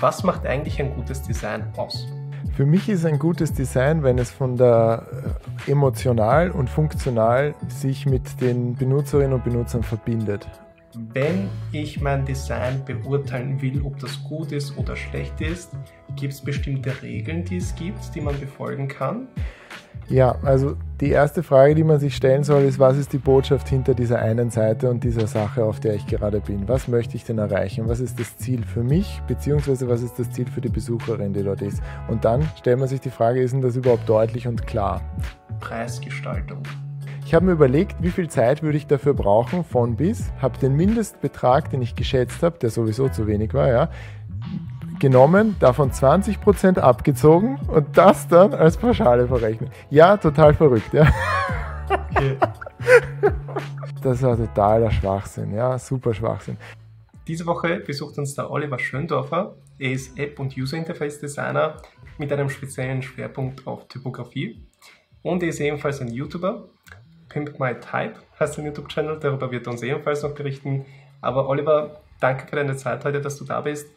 Was macht eigentlich ein gutes Design aus? Für mich ist ein gutes Design, wenn es von der äh, emotional und funktional sich mit den Benutzerinnen und Benutzern verbindet. Wenn ich mein Design beurteilen will, ob das gut ist oder schlecht ist, gibt es bestimmte Regeln, die es gibt, die man befolgen kann? Ja, also die erste Frage, die man sich stellen soll, ist, was ist die Botschaft hinter dieser einen Seite und dieser Sache, auf der ich gerade bin? Was möchte ich denn erreichen? Was ist das Ziel für mich, beziehungsweise was ist das Ziel für die Besucherin, die dort ist? Und dann stellt man sich die Frage, ist denn das überhaupt deutlich und klar? Preisgestaltung. Ich habe mir überlegt, wie viel Zeit würde ich dafür brauchen, von bis, habe den Mindestbetrag, den ich geschätzt habe, der sowieso zu wenig war, ja, genommen, davon 20% abgezogen und das dann als Pauschale verrechnet. Ja, total verrückt, ja. Okay. Das war totaler Schwachsinn, ja, super Schwachsinn. Diese Woche besucht uns der Oliver Schöndorfer. Er ist App- und User Interface Designer mit einem speziellen Schwerpunkt auf Typografie. Und er ist ebenfalls ein YouTuber. Pimp My Type heißt sein YouTube-Channel, darüber wird er uns ebenfalls noch berichten. Aber Oliver, danke für deine Zeit heute, dass du da bist.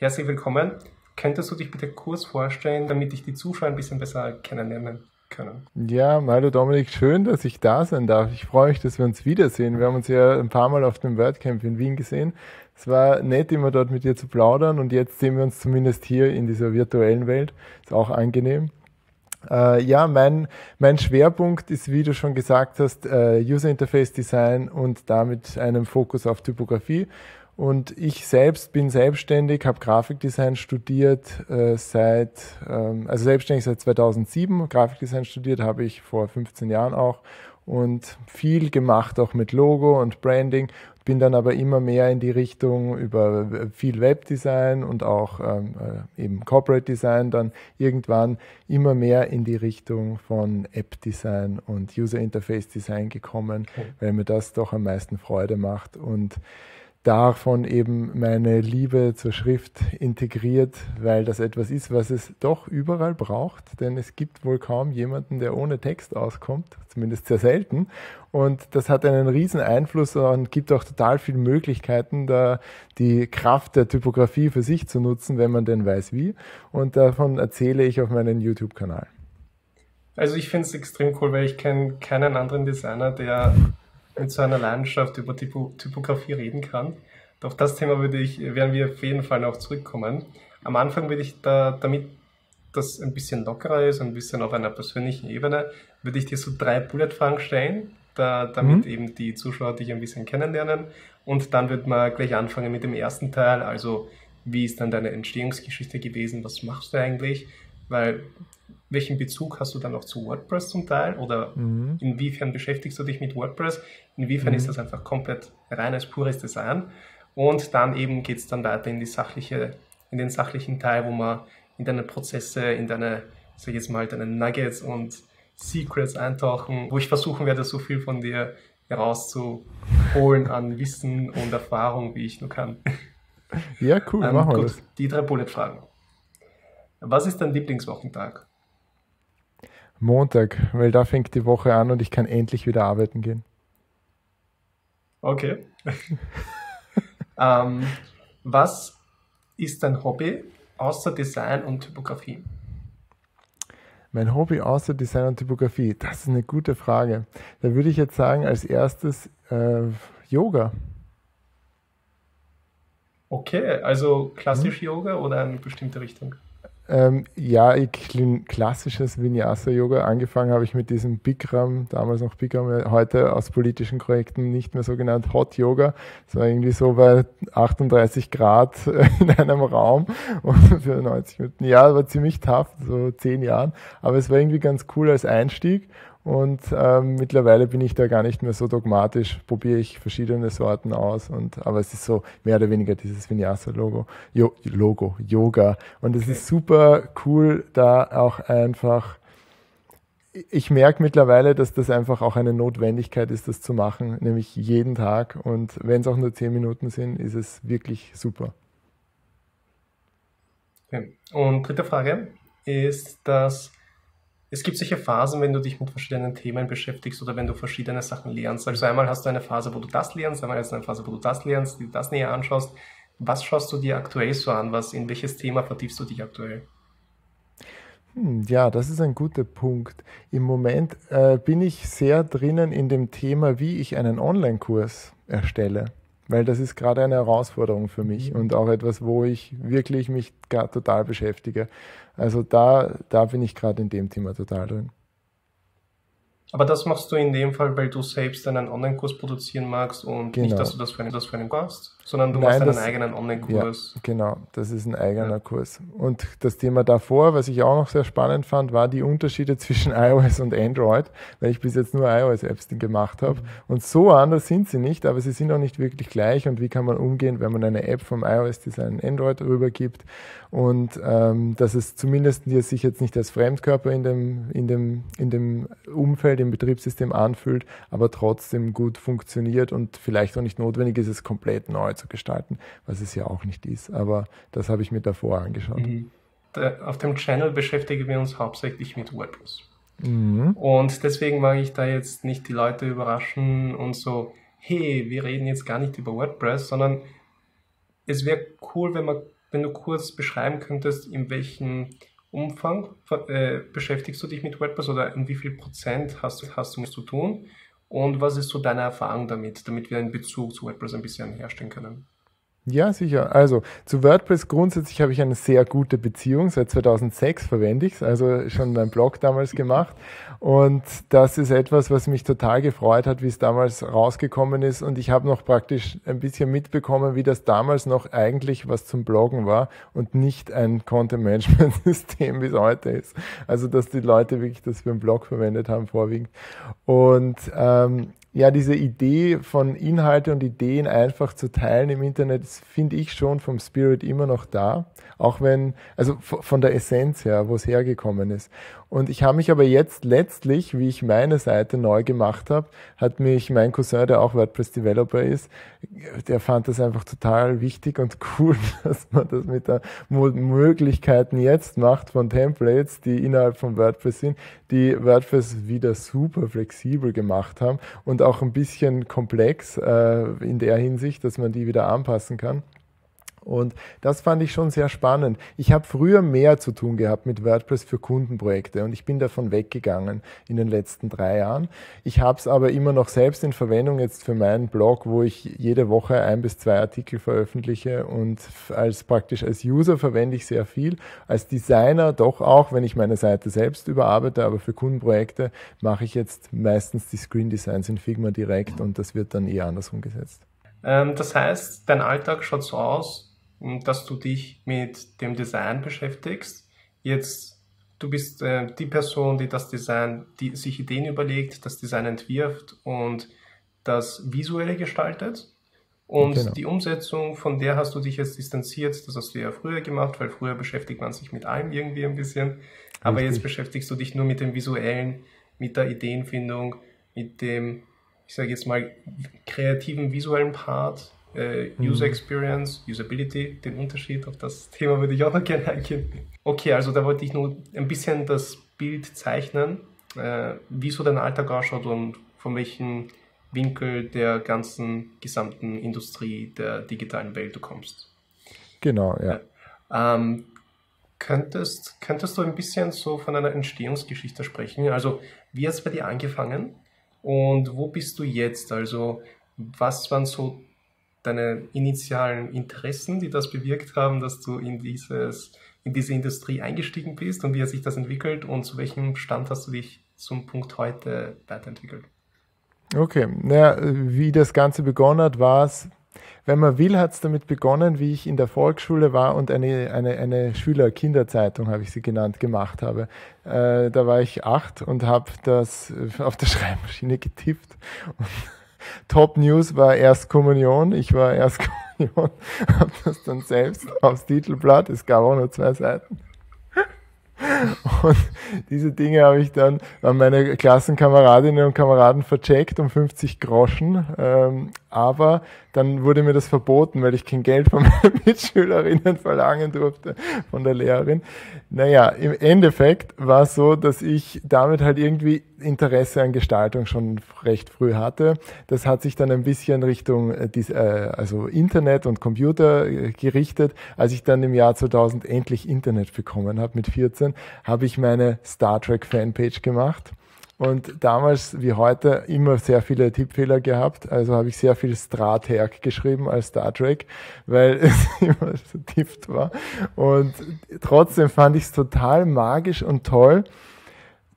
Herzlich willkommen. Könntest du dich bitte kurz vorstellen, damit ich die Zuschauer ein bisschen besser kennenlernen können? Ja, hallo Dominik, schön, dass ich da sein darf. Ich freue mich, dass wir uns wiedersehen. Wir haben uns ja ein paar Mal auf dem WordCamp in Wien gesehen. Es war nett, immer dort mit dir zu plaudern und jetzt sehen wir uns zumindest hier in dieser virtuellen Welt. Ist auch angenehm. Äh, ja, mein, mein Schwerpunkt ist, wie du schon gesagt hast, äh, User Interface Design und damit einem Fokus auf Typografie. Und ich selbst bin selbstständig, habe Grafikdesign studiert äh, seit, ähm, also selbstständig seit 2007. Grafikdesign studiert habe ich vor 15 Jahren auch und viel gemacht auch mit Logo und Branding. Bin dann aber immer mehr in die Richtung über viel Webdesign und auch ähm, äh, eben Corporate Design dann irgendwann immer mehr in die Richtung von App Design und User Interface Design gekommen, okay. weil mir das doch am meisten Freude macht und davon eben meine Liebe zur Schrift integriert, weil das etwas ist, was es doch überall braucht, denn es gibt wohl kaum jemanden, der ohne Text auskommt, zumindest sehr selten. Und das hat einen riesen Einfluss und gibt auch total viele Möglichkeiten, da die Kraft der Typografie für sich zu nutzen, wenn man denn weiß wie. Und davon erzähle ich auf meinem YouTube-Kanal. Also ich finde es extrem cool, weil ich kenne keinen anderen Designer, der mit so einer Leidenschaft über Typo Typografie reden kann. Auf das Thema würde ich, werden wir auf jeden Fall noch zurückkommen. Am Anfang würde ich da, damit das ein bisschen lockerer ist, ein bisschen auf einer persönlichen Ebene, würde ich dir so drei Bullet-Fragen stellen, da, damit mhm. eben die Zuschauer dich ein bisschen kennenlernen. Und dann wird man gleich anfangen mit dem ersten Teil, also wie ist dann deine Entstehungsgeschichte gewesen, was machst du eigentlich? Weil welchen Bezug hast du dann noch zu WordPress zum Teil oder mhm. inwiefern beschäftigst du dich mit WordPress? Inwiefern mhm. ist das einfach komplett reines, pures Design? Und dann eben geht es dann weiter in die sachliche, in den sachlichen Teil, wo man in deine Prozesse, in deine, sag ich jetzt mal, deine Nuggets und Secrets eintauchen, wo ich versuchen werde, so viel von dir herauszuholen an Wissen und Erfahrung, wie ich nur kann. Ja, cool, ähm, machen wir gut, das. Die drei Bullet-Fragen. Was ist dein Lieblingswochentag? Montag, weil da fängt die Woche an und ich kann endlich wieder arbeiten gehen. Okay. ähm, was ist dein Hobby außer Design und Typografie? Mein Hobby außer Design und Typografie, das ist eine gute Frage. Da würde ich jetzt sagen, als erstes äh, Yoga. Okay, also klassisch hm? Yoga oder eine bestimmte Richtung? Ähm, ja, ich klassisches Vinyasa-Yoga. Angefangen habe ich mit diesem Bikram, damals noch Bikram, heute aus politischen Projekten nicht mehr so genannt Hot Yoga. Es war irgendwie so bei 38 Grad in einem Raum und für 90 Minuten. Ja, war ziemlich tough, so zehn Jahren. Aber es war irgendwie ganz cool als Einstieg. Und ähm, mittlerweile bin ich da gar nicht mehr so dogmatisch, probiere ich verschiedene Sorten aus. Und, aber es ist so mehr oder weniger dieses Vinyasa-Logo, jo, Logo, Yoga. Und es ist super cool, da auch einfach. Ich merke mittlerweile, dass das einfach auch eine Notwendigkeit ist, das zu machen, nämlich jeden Tag. Und wenn es auch nur zehn Minuten sind, ist es wirklich super. Okay. Und dritte Frage ist, dass es gibt sicher Phasen, wenn du dich mit verschiedenen Themen beschäftigst oder wenn du verschiedene Sachen lernst. Also einmal hast du eine Phase, wo du das lernst, einmal hast du eine Phase, wo du das lernst, die du das näher anschaust. was schaust du dir aktuell so an? Was, in welches Thema vertiefst du dich aktuell? Hm, ja, das ist ein guter Punkt. Im Moment äh, bin ich sehr drinnen in dem Thema, wie ich einen Online-Kurs erstelle, weil das ist gerade eine Herausforderung für mich mhm. und auch etwas, wo ich wirklich mich total beschäftige. Also da, da bin ich gerade in dem Thema total drin. Aber das machst du in dem Fall, weil du selbst einen Online-Kurs produzieren magst und genau. nicht, dass du das für einen, das für einen machst, sondern du Nein, machst einen das, eigenen Online-Kurs. Ja, genau, das ist ein eigener ja. Kurs. Und das Thema davor, was ich auch noch sehr spannend fand, war die Unterschiede zwischen iOS und Android, weil ich bis jetzt nur iOS-Apps gemacht habe. Mhm. Und so anders sind sie nicht, aber sie sind auch nicht wirklich gleich. Und wie kann man umgehen, wenn man eine App vom iOS-Design Android rübergibt? Und ähm, dass es zumindest sich jetzt nicht als Fremdkörper in dem, in dem, in dem Umfeld, im Betriebssystem anfühlt, aber trotzdem gut funktioniert und vielleicht auch nicht notwendig ist, es komplett neu zu gestalten, was es ja auch nicht ist. Aber das habe ich mir davor angeschaut. Mhm. Auf dem Channel beschäftigen wir uns hauptsächlich mit WordPress. Mhm. Und deswegen mag ich da jetzt nicht die Leute überraschen und so, hey, wir reden jetzt gar nicht über WordPress, sondern es wäre cool, wenn, man, wenn du kurz beschreiben könntest, in welchem Umfang äh, beschäftigst du dich mit WordPress oder in wie viel Prozent hast, hast du zu tun und was ist so deine Erfahrung damit, damit wir einen Bezug zu WordPress ein bisschen herstellen können? Ja, sicher. Also zu WordPress grundsätzlich habe ich eine sehr gute Beziehung. Seit 2006 verwende ich es, also schon meinen Blog damals gemacht. Und das ist etwas, was mich total gefreut hat, wie es damals rausgekommen ist. Und ich habe noch praktisch ein bisschen mitbekommen, wie das damals noch eigentlich was zum Bloggen war und nicht ein Content-Management-System, wie es heute ist. Also dass die Leute wirklich das für einen Blog verwendet haben vorwiegend. Und ähm, ja, diese Idee von Inhalte und Ideen einfach zu teilen im Internet, finde ich schon vom Spirit immer noch da. Auch wenn, also von der Essenz her, wo es hergekommen ist. Und ich habe mich aber jetzt letztlich, wie ich meine Seite neu gemacht habe, hat mich mein Cousin, der auch WordPress-Developer ist, der fand das einfach total wichtig und cool, dass man das mit den Möglichkeiten jetzt macht von Templates, die innerhalb von WordPress sind, die WordPress wieder super flexibel gemacht haben und auch ein bisschen komplex äh, in der Hinsicht, dass man die wieder anpassen kann. Und das fand ich schon sehr spannend. Ich habe früher mehr zu tun gehabt mit WordPress für Kundenprojekte und ich bin davon weggegangen in den letzten drei Jahren. Ich habe es aber immer noch selbst in Verwendung jetzt für meinen Blog, wo ich jede Woche ein bis zwei Artikel veröffentliche und als praktisch als User verwende ich sehr viel. Als Designer doch auch, wenn ich meine Seite selbst überarbeite, aber für Kundenprojekte mache ich jetzt meistens die Screen Designs in Figma direkt und das wird dann eher anders umgesetzt. Ähm, das heißt, dein Alltag schaut so aus, dass du dich mit dem Design beschäftigst. Jetzt, du bist äh, die Person, die das Design, die sich Ideen überlegt, das Design entwirft und das Visuelle gestaltet. Und genau. die Umsetzung, von der hast du dich jetzt distanziert, das hast du ja früher gemacht, weil früher beschäftigt man sich mit allem irgendwie ein bisschen. Aber Richtig. jetzt beschäftigst du dich nur mit dem Visuellen, mit der Ideenfindung, mit dem, ich sage jetzt mal, kreativen visuellen Part äh, User mhm. Experience, Usability, den Unterschied, auf das Thema würde ich auch noch gerne eingehen. Okay, also da wollte ich nur ein bisschen das Bild zeichnen, äh, wie so dein Alltag ausschaut und von welchem Winkel der ganzen gesamten Industrie der digitalen Welt du kommst. Genau, ja. ja. Ähm, könntest, könntest du ein bisschen so von einer Entstehungsgeschichte sprechen? Also, wie hat es bei dir angefangen und wo bist du jetzt? Also, was waren so deine initialen Interessen, die das bewirkt haben, dass du in, dieses, in diese Industrie eingestiegen bist und wie hat sich das entwickelt und zu welchem Stand hast du dich zum Punkt heute weiterentwickelt? Okay, naja, wie das Ganze begonnen hat, war es, wenn man will, hat es damit begonnen, wie ich in der Volksschule war und eine, eine, eine Schüler-Kinderzeitung, habe ich sie genannt, gemacht habe. Äh, da war ich acht und habe das auf der Schreibmaschine getippt. Und Top News war Erstkommunion. Ich war Erstkommunion, habe das dann selbst aufs Titelblatt. Es gab auch nur zwei Seiten. Und diese Dinge habe ich dann an meine Klassenkameradinnen und Kameraden vercheckt um 50 Groschen. Ähm, aber dann wurde mir das verboten, weil ich kein Geld von meinen Mitschülerinnen verlangen durfte, von der Lehrerin. Naja, im Endeffekt war es so, dass ich damit halt irgendwie Interesse an Gestaltung schon recht früh hatte. Das hat sich dann ein bisschen Richtung äh, äh, also Internet und Computer äh, gerichtet. Als ich dann im Jahr 2000 endlich Internet bekommen habe mit 14, habe ich meine Star Trek Fanpage gemacht und damals wie heute immer sehr viele Tippfehler gehabt. Also habe ich sehr viel Stratherk geschrieben als Star Trek, weil es immer so tippt war. Und trotzdem fand ich es total magisch und toll,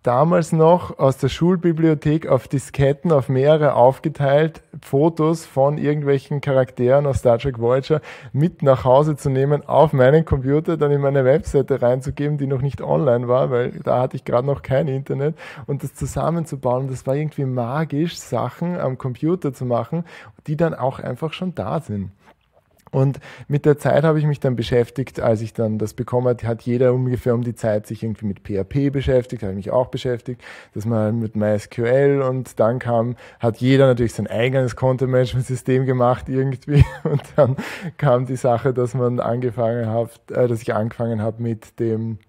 damals noch aus der Schulbibliothek auf Disketten auf mehrere aufgeteilt Fotos von irgendwelchen Charakteren aus Star Trek Voyager mit nach Hause zu nehmen, auf meinen Computer, dann in meine Webseite reinzugeben, die noch nicht online war, weil da hatte ich gerade noch kein Internet und das zusammenzubauen. Das war irgendwie magisch, Sachen am Computer zu machen, die dann auch einfach schon da sind. Und mit der Zeit habe ich mich dann beschäftigt, als ich dann das bekommen hat, hat jeder ungefähr um die Zeit sich irgendwie mit PHP beschäftigt, habe ich mich auch beschäftigt, dass man mit MySQL und dann kam, hat jeder natürlich sein eigenes Content-Management-System gemacht irgendwie. Und dann kam die Sache, dass man angefangen hat, äh, dass ich angefangen habe mit dem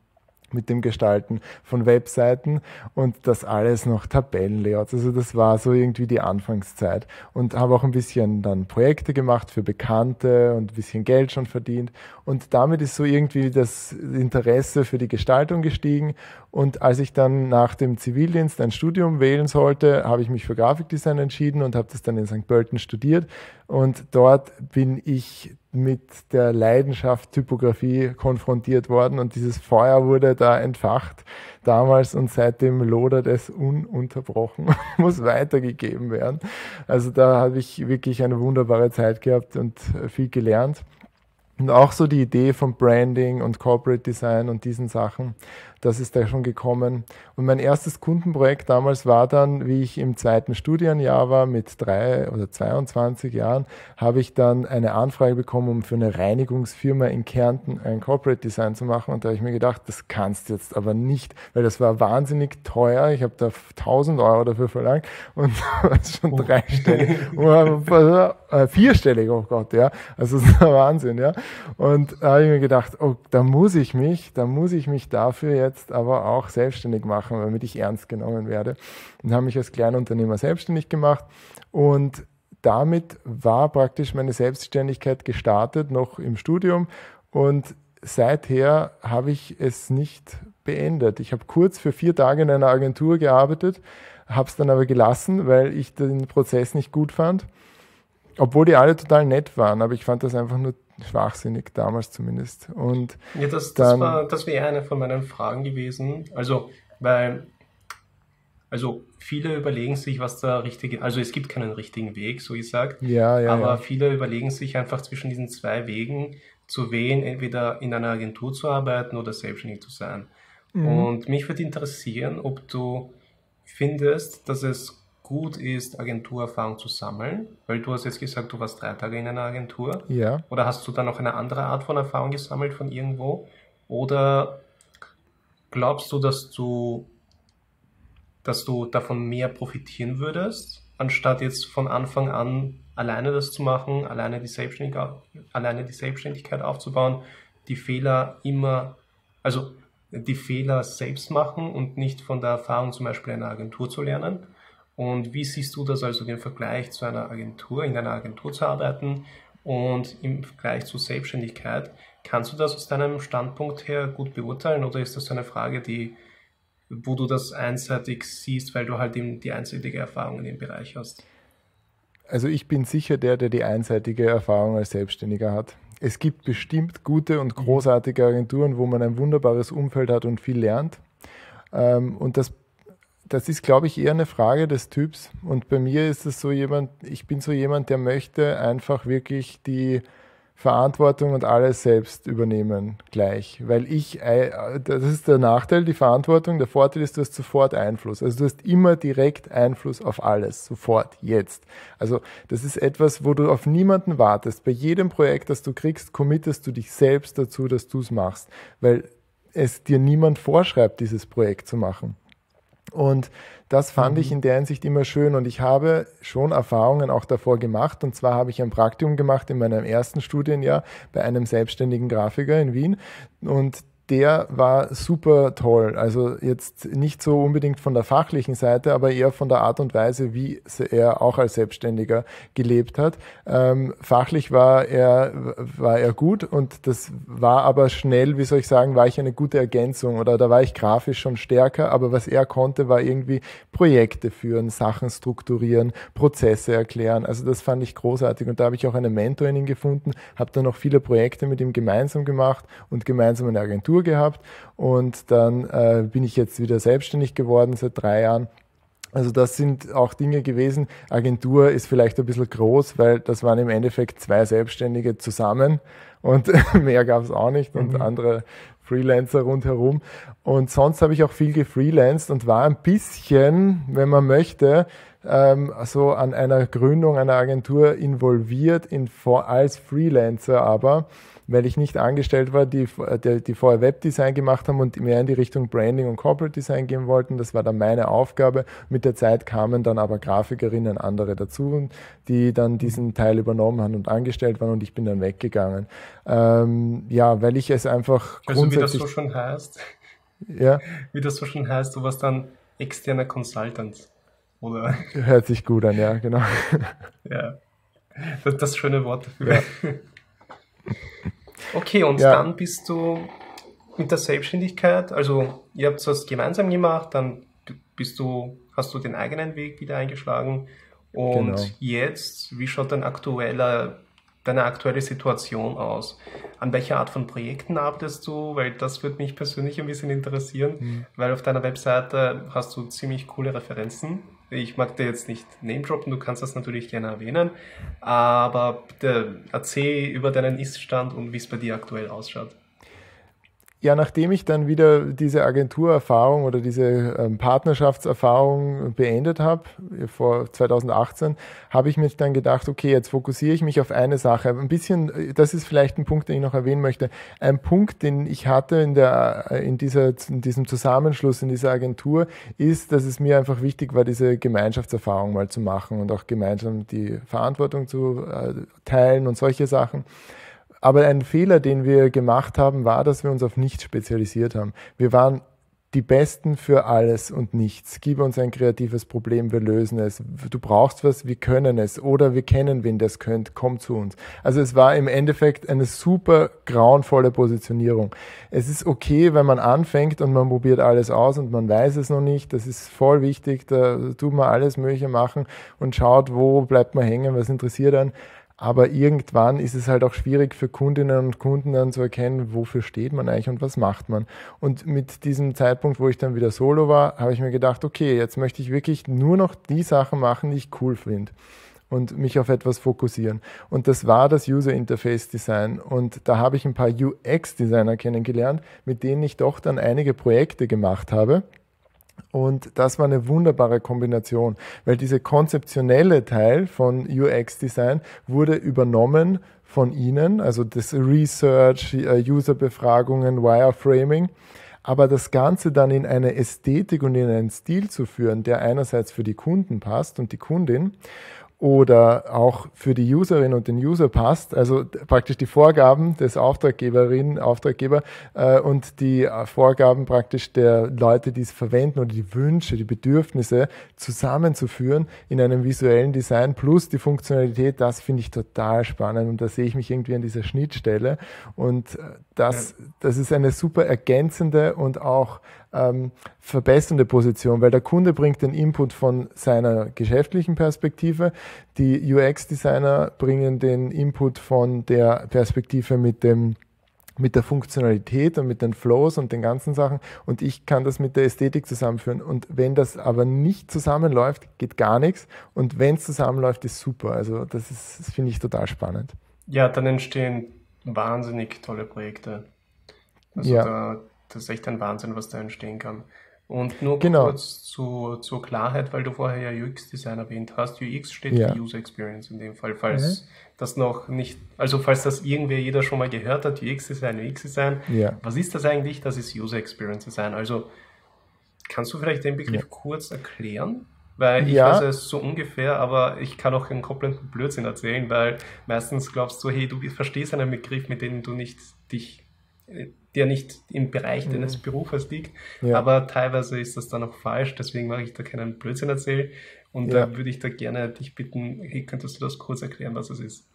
mit dem Gestalten von Webseiten und das alles noch Tabellenlayouts. Also das war so irgendwie die Anfangszeit und habe auch ein bisschen dann Projekte gemacht für Bekannte und ein bisschen Geld schon verdient und damit ist so irgendwie das Interesse für die Gestaltung gestiegen und als ich dann nach dem Zivildienst ein Studium wählen sollte, habe ich mich für Grafikdesign entschieden und habe das dann in St. Pölten studiert und dort bin ich mit der Leidenschaft Typografie konfrontiert worden und dieses Feuer wurde da entfacht damals und seitdem lodert es ununterbrochen, muss weitergegeben werden. Also da habe ich wirklich eine wunderbare Zeit gehabt und viel gelernt. Und auch so die Idee von Branding und Corporate Design und diesen Sachen, das ist da schon gekommen. Und mein erstes Kundenprojekt damals war dann, wie ich im zweiten Studienjahr war, mit drei oder 22 Jahren, habe ich dann eine Anfrage bekommen, um für eine Reinigungsfirma in Kärnten ein Corporate Design zu machen. Und da habe ich mir gedacht, das kannst du jetzt aber nicht, weil das war wahnsinnig teuer. Ich habe da 1000 Euro dafür verlangt und schon oh. dreistellig, äh, vierstellig, oh Gott, ja. Also das ist ein Wahnsinn, ja. Und da habe ich mir gedacht, oh, da muss ich mich, da muss ich mich dafür jetzt jetzt aber auch selbstständig machen, damit ich ernst genommen werde. Und habe mich als Kleinunternehmer selbstständig gemacht und damit war praktisch meine Selbstständigkeit gestartet, noch im Studium und seither habe ich es nicht beendet. Ich habe kurz für vier Tage in einer Agentur gearbeitet, habe es dann aber gelassen, weil ich den Prozess nicht gut fand. Obwohl die alle total nett waren, aber ich fand das einfach nur schwachsinnig, damals zumindest. Und ja, das, das, war, das wäre eine von meinen Fragen gewesen. Also, weil, also viele überlegen sich, was der richtige, also es gibt keinen richtigen Weg, so gesagt. Ja, ja. Aber ja. viele überlegen sich einfach zwischen diesen zwei Wegen zu wählen, entweder in einer Agentur zu arbeiten oder selbstständig zu sein. Mhm. Und mich würde interessieren, ob du findest, dass es gut ist, Agenturerfahrung zu sammeln? Weil du hast jetzt gesagt, du warst drei Tage in einer Agentur. Ja. Oder hast du da noch eine andere Art von Erfahrung gesammelt von irgendwo? Oder glaubst du, dass du, dass du davon mehr profitieren würdest, anstatt jetzt von Anfang an alleine das zu machen, alleine die, Selbstständigkeit, alleine die Selbstständigkeit aufzubauen, die Fehler immer, also die Fehler selbst machen und nicht von der Erfahrung zum Beispiel einer Agentur zu lernen? Und wie siehst du das also den Vergleich zu einer Agentur, in einer Agentur zu arbeiten und im Vergleich zur Selbstständigkeit? Kannst du das aus deinem Standpunkt her gut beurteilen oder ist das eine Frage, die, wo du das einseitig siehst, weil du halt eben die einseitige Erfahrung in dem Bereich hast? Also ich bin sicher der, der die einseitige Erfahrung als Selbstständiger hat. Es gibt bestimmt gute und großartige Agenturen, wo man ein wunderbares Umfeld hat und viel lernt. Ähm, und das das ist, glaube ich, eher eine Frage des Typs. Und bei mir ist es so jemand, ich bin so jemand, der möchte einfach wirklich die Verantwortung und alles selbst übernehmen gleich. Weil ich, äh, das ist der Nachteil, die Verantwortung. Der Vorteil ist, du hast sofort Einfluss. Also du hast immer direkt Einfluss auf alles. Sofort, jetzt. Also das ist etwas, wo du auf niemanden wartest. Bei jedem Projekt, das du kriegst, committest du dich selbst dazu, dass du es machst. Weil es dir niemand vorschreibt, dieses Projekt zu machen. Und das fand mhm. ich in der Hinsicht immer schön und ich habe schon Erfahrungen auch davor gemacht. Und zwar habe ich ein Praktikum gemacht in meinem ersten Studienjahr bei einem selbstständigen Grafiker in Wien. Und der war super toll. Also jetzt nicht so unbedingt von der fachlichen Seite, aber eher von der Art und Weise, wie er auch als Selbstständiger gelebt hat. Ähm, fachlich war er, war er gut und das war aber schnell, wie soll ich sagen, war ich eine gute Ergänzung oder da war ich grafisch schon stärker, aber was er konnte, war irgendwie Projekte führen, Sachen strukturieren, Prozesse erklären. Also das fand ich großartig und da habe ich auch einen Mentor in ihn gefunden, habe dann noch viele Projekte mit ihm gemeinsam gemacht und gemeinsam eine Agentur Agentur gehabt und dann äh, bin ich jetzt wieder selbstständig geworden seit drei Jahren. Also das sind auch Dinge gewesen. Agentur ist vielleicht ein bisschen groß, weil das waren im Endeffekt zwei Selbstständige zusammen und mehr gab es auch nicht und mhm. andere Freelancer rundherum. Und sonst habe ich auch viel gefreelanced und war ein bisschen, wenn man möchte, ähm, so an einer Gründung einer Agentur involviert in, als Freelancer aber weil ich nicht angestellt war, die, die, vorher Webdesign gemacht haben und mehr in die Richtung Branding und Corporate Design gehen wollten. Das war dann meine Aufgabe. Mit der Zeit kamen dann aber Grafikerinnen andere dazu, die dann diesen Teil übernommen haben und angestellt waren und ich bin dann weggegangen. Ähm, ja, weil ich es einfach also grundsätzlich... wie das so schon heißt. Ja. Wie das so schon heißt, du warst dann externer Consultant. Oder? Hört sich gut an, ja, genau. Ja, das, das schöne Wort dafür. Ja. Okay, und ja. dann bist du mit der Selbstständigkeit, also ihr habt es gemeinsam gemacht, dann bist du, hast du den eigenen Weg wieder eingeschlagen. Und genau. jetzt, wie schaut dein aktueller, deine aktuelle Situation aus? An welcher Art von Projekten arbeitest du? Weil das würde mich persönlich ein bisschen interessieren, mhm. weil auf deiner Webseite hast du ziemlich coole Referenzen ich mag dir jetzt nicht name droppen, du kannst das natürlich gerne erwähnen, aber bitte erzähl über deinen Ist-Stand und wie es bei dir aktuell ausschaut. Ja, nachdem ich dann wieder diese Agenturerfahrung oder diese ähm, Partnerschaftserfahrung beendet habe, vor 2018, habe ich mir dann gedacht, okay, jetzt fokussiere ich mich auf eine Sache. Ein bisschen, das ist vielleicht ein Punkt, den ich noch erwähnen möchte. Ein Punkt, den ich hatte in, der, äh, in, dieser, in diesem Zusammenschluss, in dieser Agentur, ist, dass es mir einfach wichtig war, diese Gemeinschaftserfahrung mal zu machen und auch gemeinsam die Verantwortung zu äh, teilen und solche Sachen. Aber ein Fehler, den wir gemacht haben, war, dass wir uns auf nichts spezialisiert haben. Wir waren die Besten für alles und nichts. Gib uns ein kreatives Problem, wir lösen es. Du brauchst was, wir können es. Oder wir kennen, wen das könnt, komm zu uns. Also es war im Endeffekt eine super grauenvolle Positionierung. Es ist okay, wenn man anfängt und man probiert alles aus und man weiß es noch nicht. Das ist voll wichtig. Da tut man alles Mögliche machen und schaut, wo bleibt man hängen, was interessiert einen. Aber irgendwann ist es halt auch schwierig für Kundinnen und Kunden dann zu erkennen, wofür steht man eigentlich und was macht man. Und mit diesem Zeitpunkt, wo ich dann wieder solo war, habe ich mir gedacht, okay, jetzt möchte ich wirklich nur noch die Sachen machen, die ich cool finde und mich auf etwas fokussieren. Und das war das User Interface Design. Und da habe ich ein paar UX Designer kennengelernt, mit denen ich doch dann einige Projekte gemacht habe und das war eine wunderbare Kombination, weil dieser konzeptionelle Teil von UX-Design wurde übernommen von Ihnen, also das Research, äh, User-Befragungen, Wireframing. Aber das Ganze dann in eine Ästhetik und in einen Stil zu führen, der einerseits für die Kunden passt und die Kundin oder auch für die Userin und den User passt, also praktisch die Vorgaben des Auftraggeberinnen, Auftraggeber äh, und die Vorgaben praktisch der Leute, die es verwenden oder die Wünsche, die Bedürfnisse zusammenzuführen in einem visuellen Design plus die Funktionalität, das finde ich total spannend und da sehe ich mich irgendwie an dieser Schnittstelle. Und äh, das, das ist eine super ergänzende und auch ähm, verbessernde Position, weil der Kunde bringt den Input von seiner geschäftlichen Perspektive, die UX-Designer bringen den Input von der Perspektive mit dem mit der Funktionalität und mit den Flows und den ganzen Sachen und ich kann das mit der Ästhetik zusammenführen. Und wenn das aber nicht zusammenläuft, geht gar nichts. Und wenn es zusammenläuft, ist super. Also das ist, das finde ich total spannend. Ja, dann entstehen wahnsinnig tolle Projekte. Also ja. da, das ist echt ein Wahnsinn, was da entstehen kann. Und nur genau. kurz zu, zur Klarheit, weil du vorher ja UX-Design erwähnt hast. UX steht ja. für User Experience in dem Fall, falls mhm. das noch nicht, also falls das irgendwer jeder schon mal gehört hat, UX-Design, UX-Design. Ja. Was ist das eigentlich? Das ist User Experience Design. Also kannst du vielleicht den Begriff ja. kurz erklären? Weil ich weiß es so ungefähr, aber ich kann auch einen kompletten Blödsinn erzählen, weil meistens glaubst du, hey, du verstehst einen Begriff, mit dem du nicht dich, der nicht im Bereich mhm. deines Berufes liegt. Ja. Aber teilweise ist das dann auch falsch, deswegen mache ich da keinen Blödsinn erzählen. Und ja. da würde ich da gerne dich bitten, hey, könntest du das kurz erklären, was es ist?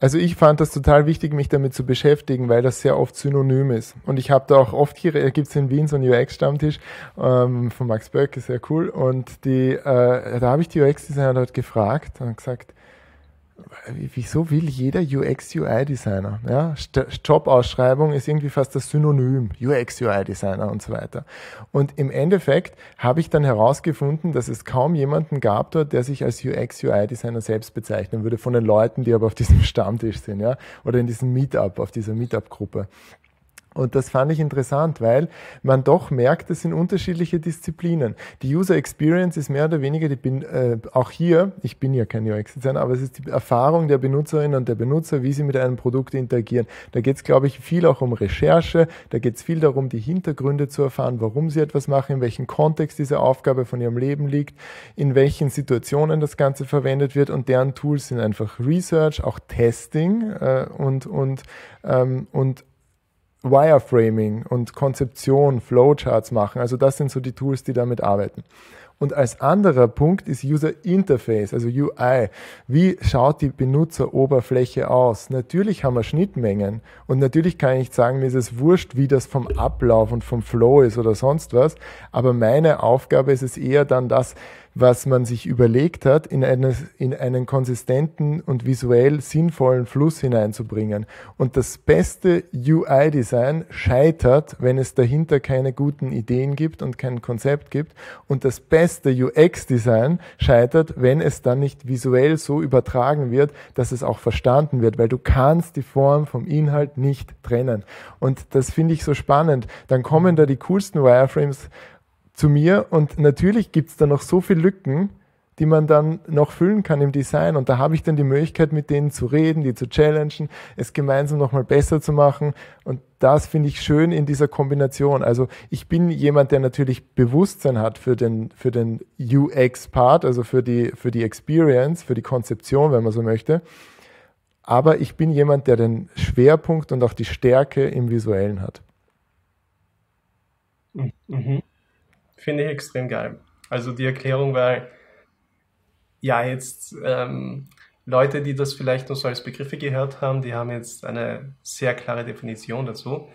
Also ich fand das total wichtig, mich damit zu beschäftigen, weil das sehr oft synonym ist. Und ich habe da auch oft hier, äh, gibt es in Wien so einen UX-Stammtisch ähm, von Max Böck, ist sehr cool. Und die, äh, da habe ich die UX-Designer dort gefragt und gesagt, wieso will jeder UX-UI-Designer? Ja? Jobausschreibung ist irgendwie fast das Synonym, UX-UI-Designer und so weiter. Und im Endeffekt habe ich dann herausgefunden, dass es kaum jemanden gab dort, der sich als UX-UI-Designer selbst bezeichnen würde, von den Leuten, die aber auf diesem Stammtisch sind, ja, oder in diesem Meetup, auf dieser Meetup-Gruppe. Und das fand ich interessant, weil man doch merkt, es sind unterschiedliche Disziplinen. Die User Experience ist mehr oder weniger, die bin, äh, auch hier, ich bin ja kein UX-Designer, aber es ist die Erfahrung der Benutzerinnen und der Benutzer, wie sie mit einem Produkt interagieren. Da geht es, glaube ich, viel auch um Recherche, da geht es viel darum, die Hintergründe zu erfahren, warum sie etwas machen, in welchem Kontext diese Aufgabe von ihrem Leben liegt, in welchen Situationen das Ganze verwendet wird und deren Tools sind einfach Research, auch Testing äh, und, und, ähm, und Wireframing und Konzeption, Flowcharts machen. Also das sind so die Tools, die damit arbeiten. Und als anderer Punkt ist User Interface, also UI. Wie schaut die Benutzeroberfläche aus? Natürlich haben wir Schnittmengen und natürlich kann ich nicht sagen, mir ist es wurscht, wie das vom Ablauf und vom Flow ist oder sonst was. Aber meine Aufgabe ist es eher dann das, was man sich überlegt hat, in, eine, in einen konsistenten und visuell sinnvollen Fluss hineinzubringen. Und das beste UI-Design scheitert, wenn es dahinter keine guten Ideen gibt und kein Konzept gibt. Und das beste UX-Design scheitert, wenn es dann nicht visuell so übertragen wird, dass es auch verstanden wird, weil du kannst die Form vom Inhalt nicht trennen. Und das finde ich so spannend. Dann kommen da die coolsten Wireframes zu mir und natürlich gibt's da noch so viele Lücken, die man dann noch füllen kann im Design. Und da habe ich dann die Möglichkeit, mit denen zu reden, die zu challengen, es gemeinsam nochmal besser zu machen. Und das finde ich schön in dieser Kombination. Also ich bin jemand, der natürlich Bewusstsein hat für den, für den UX-Part, also für die, für die Experience, für die Konzeption, wenn man so möchte. Aber ich bin jemand, der den Schwerpunkt und auch die Stärke im Visuellen hat. Mhm. Finde ich extrem geil. Also die Erklärung, weil ja jetzt ähm, Leute, die das vielleicht nur so als Begriffe gehört haben, die haben jetzt eine sehr klare Definition dazu.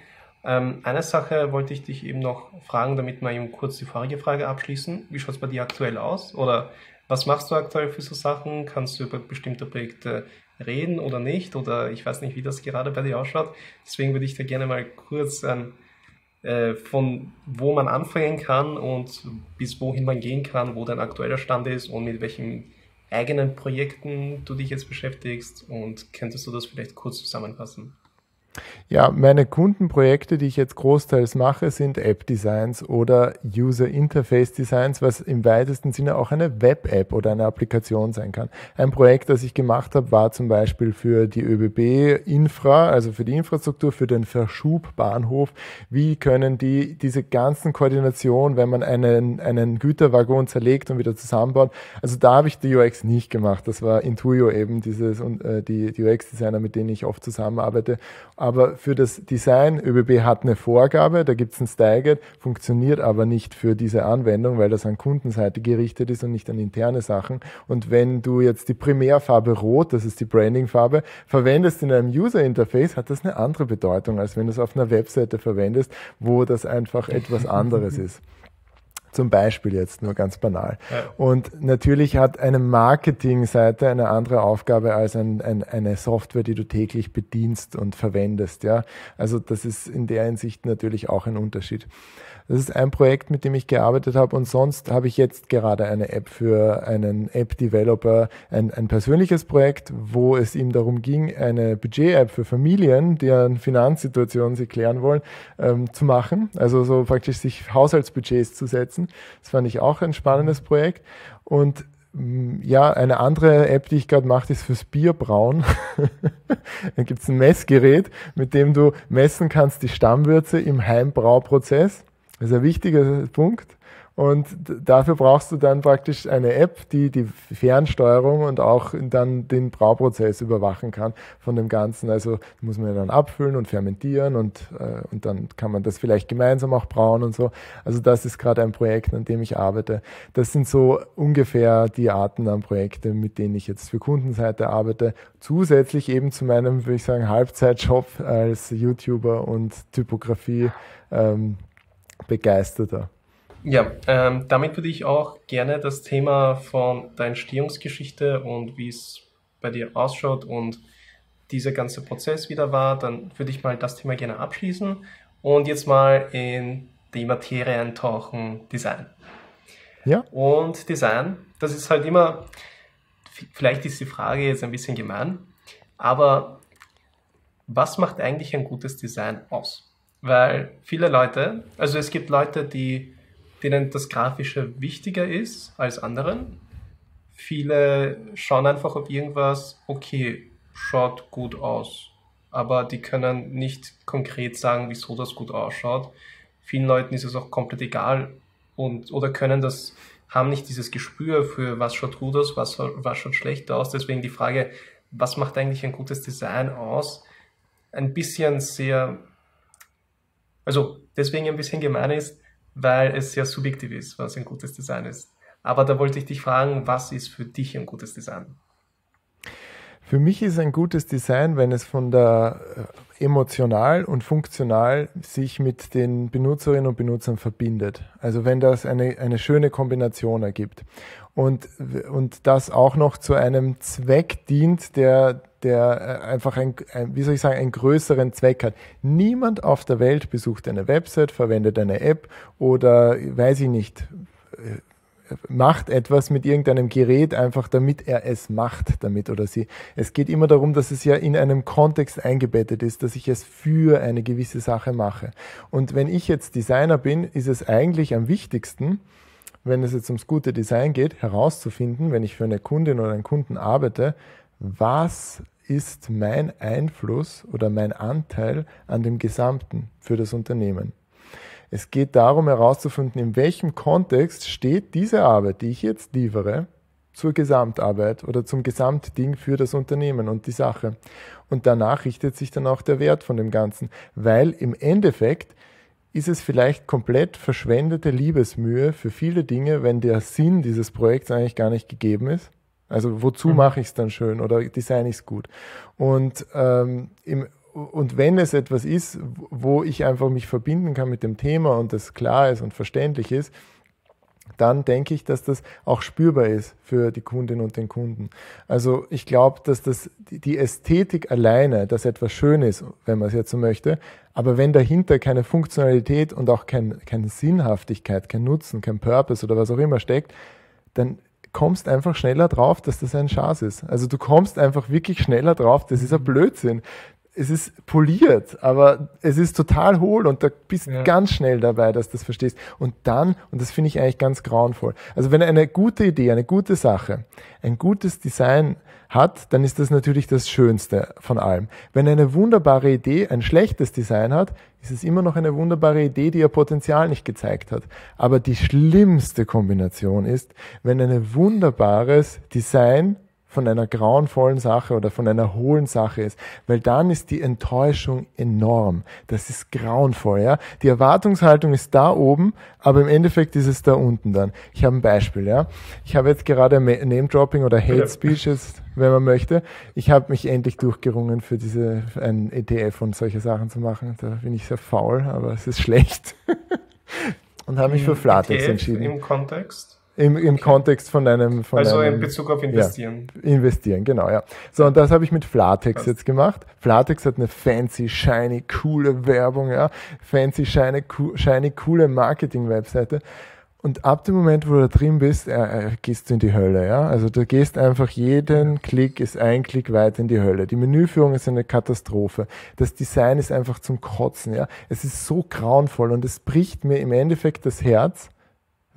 Ähm, eine Sache wollte ich dich eben noch fragen, damit wir eben kurz die vorige Frage abschließen. Wie schaut es bei dir aktuell aus? Oder was machst du aktuell für so Sachen? Kannst du über bestimmte Projekte reden oder nicht? Oder ich weiß nicht, wie das gerade bei dir ausschaut. Deswegen würde ich dir gerne mal kurz ähm, äh, von wo man anfangen kann und bis wohin man gehen kann, wo dein aktueller Stand ist und mit welchen eigenen Projekten du dich jetzt beschäftigst und könntest du das vielleicht kurz zusammenfassen? Ja, meine Kundenprojekte, die ich jetzt großteils mache, sind App-Designs oder User-Interface-Designs, was im weitesten Sinne auch eine Web-App oder eine Applikation sein kann. Ein Projekt, das ich gemacht habe, war zum Beispiel für die ÖBB-Infra, also für die Infrastruktur, für den Verschubbahnhof. Wie können die diese ganzen Koordinationen, wenn man einen, einen Güterwaggon zerlegt und wieder zusammenbaut, also da habe ich die UX nicht gemacht. Das war Intuyo eben, dieses, äh, die, die UX-Designer, mit denen ich oft zusammenarbeite aber für das Design, ÖBB hat eine Vorgabe, da gibt es ein Style Guide, funktioniert aber nicht für diese Anwendung, weil das an Kundenseite gerichtet ist und nicht an interne Sachen. Und wenn du jetzt die Primärfarbe Rot, das ist die Brandingfarbe, verwendest in einem User Interface, hat das eine andere Bedeutung, als wenn du es auf einer Webseite verwendest, wo das einfach etwas anderes ist. Zum Beispiel jetzt nur ganz banal. Ja. Und natürlich hat eine Marketingseite eine andere Aufgabe als ein, ein, eine Software, die du täglich bedienst und verwendest. Ja, also das ist in der Hinsicht natürlich auch ein Unterschied. Das ist ein Projekt, mit dem ich gearbeitet habe und sonst habe ich jetzt gerade eine App für einen App-Developer, ein, ein persönliches Projekt, wo es ihm darum ging, eine Budget-App für Familien, deren Finanzsituation sie klären wollen, ähm, zu machen. Also so praktisch sich Haushaltsbudgets zu setzen. Das fand ich auch ein spannendes Projekt. Und mm, ja, eine andere App, die ich gerade mache, ist fürs Bierbrauen. Gibt es ein Messgerät, mit dem du messen kannst die Stammwürze im Heimbrauprozess. Das ist ein wichtiger Punkt. Und dafür brauchst du dann praktisch eine App, die die Fernsteuerung und auch dann den Brauprozess überwachen kann von dem Ganzen. Also muss man ja dann abfüllen und fermentieren und, äh, und dann kann man das vielleicht gemeinsam auch brauen und so. Also das ist gerade ein Projekt, an dem ich arbeite. Das sind so ungefähr die Arten an Projekte, mit denen ich jetzt für Kundenseite arbeite. Zusätzlich eben zu meinem, würde ich sagen, Halbzeitjob als YouTuber und Typografie ähm, begeisterter. Ja, ähm, damit würde ich auch gerne das Thema von der Entstehungsgeschichte und wie es bei dir ausschaut und dieser ganze Prozess wieder war, dann würde ich mal das Thema gerne abschließen und jetzt mal in die Materie eintauchen, Design. Ja. Und Design, das ist halt immer, vielleicht ist die Frage jetzt ein bisschen gemein, aber was macht eigentlich ein gutes Design aus? Weil viele Leute, also es gibt Leute, die denen das Grafische wichtiger ist als anderen. Viele schauen einfach auf irgendwas, okay, schaut gut aus, aber die können nicht konkret sagen, wieso das gut ausschaut. Vielen Leuten ist es auch komplett egal und oder können das haben nicht dieses Gespür für was schaut gut aus, was, was schaut schlecht aus. Deswegen die Frage, was macht eigentlich ein gutes Design aus? Ein bisschen sehr, also deswegen ein bisschen gemein ist, weil es sehr subjektiv ist, was ein gutes Design ist. Aber da wollte ich dich fragen, was ist für dich ein gutes Design? Für mich ist ein gutes Design, wenn es von der äh, emotional und funktional sich mit den Benutzerinnen und Benutzern verbindet. Also wenn das eine, eine schöne Kombination ergibt. Und, und das auch noch zu einem Zweck dient, der, der äh, einfach ein, ein, wie soll ich sagen, einen größeren Zweck hat. Niemand auf der Welt besucht eine Website, verwendet eine App oder weiß ich nicht, äh, macht etwas mit irgendeinem Gerät einfach, damit er es macht damit oder sie. Es geht immer darum, dass es ja in einem Kontext eingebettet ist, dass ich es für eine gewisse Sache mache. Und wenn ich jetzt Designer bin, ist es eigentlich am wichtigsten, wenn es jetzt ums gute Design geht, herauszufinden, wenn ich für eine Kundin oder einen Kunden arbeite, was ist mein Einfluss oder mein Anteil an dem Gesamten für das Unternehmen. Es geht darum herauszufinden, in welchem Kontext steht diese Arbeit, die ich jetzt liefere, zur Gesamtarbeit oder zum Gesamtding für das Unternehmen und die Sache. Und danach richtet sich dann auch der Wert von dem Ganzen, weil im Endeffekt ist es vielleicht komplett verschwendete Liebesmühe für viele Dinge, wenn der Sinn dieses Projekts eigentlich gar nicht gegeben ist also wozu mhm. mache ich es dann schön oder design ich es gut? Und, ähm, im, und wenn es etwas ist, wo ich einfach mich verbinden kann mit dem Thema und das klar ist und verständlich ist, dann denke ich, dass das auch spürbar ist für die Kundin und den Kunden. Also ich glaube, dass das die Ästhetik alleine, dass etwas schön ist, wenn man es jetzt so möchte, aber wenn dahinter keine Funktionalität und auch kein, keine Sinnhaftigkeit, kein Nutzen, kein Purpose oder was auch immer steckt, dann kommst einfach schneller drauf, dass das ein Schatz ist. Also du kommst einfach wirklich schneller drauf, das ist ein Blödsinn. Es ist poliert, aber es ist total hohl und da bist ja. ganz schnell dabei, dass du das verstehst. Und dann, und das finde ich eigentlich ganz grauenvoll. Also wenn eine gute Idee, eine gute Sache, ein gutes Design hat, dann ist das natürlich das Schönste von allem. Wenn eine wunderbare Idee ein schlechtes Design hat, ist es immer noch eine wunderbare Idee, die ihr Potenzial nicht gezeigt hat. Aber die schlimmste Kombination ist, wenn ein wunderbares Design von einer grauenvollen Sache oder von einer hohlen Sache ist, weil dann ist die Enttäuschung enorm. Das ist grauenvoll, ja. Die Erwartungshaltung ist da oben, aber im Endeffekt ist es da unten dann. Ich habe ein Beispiel, ja. Ich habe jetzt gerade Name-Dropping oder Hate Speeches, wenn man möchte. Ich habe mich endlich durchgerungen, für diese, ein ETF und solche Sachen zu machen. Da bin ich sehr faul, aber es ist schlecht. und habe mich für Flatex ETF entschieden. Im Kontext? Im, im okay. Kontext von einem. Von also einem, in Bezug auf Investieren. Ja, investieren, genau, ja. So, und das habe ich mit Flatex jetzt gemacht. Flatex hat eine fancy, shiny, coole Werbung, ja. Fancy, shiny, shiny coole Marketing-Webseite. Und ab dem Moment, wo du da drin bist, äh, äh, gehst du in die Hölle, ja. Also du gehst einfach jeden Klick ist ein Klick weiter in die Hölle. Die Menüführung ist eine Katastrophe. Das Design ist einfach zum Kotzen, ja. Es ist so grauenvoll und es bricht mir im Endeffekt das Herz,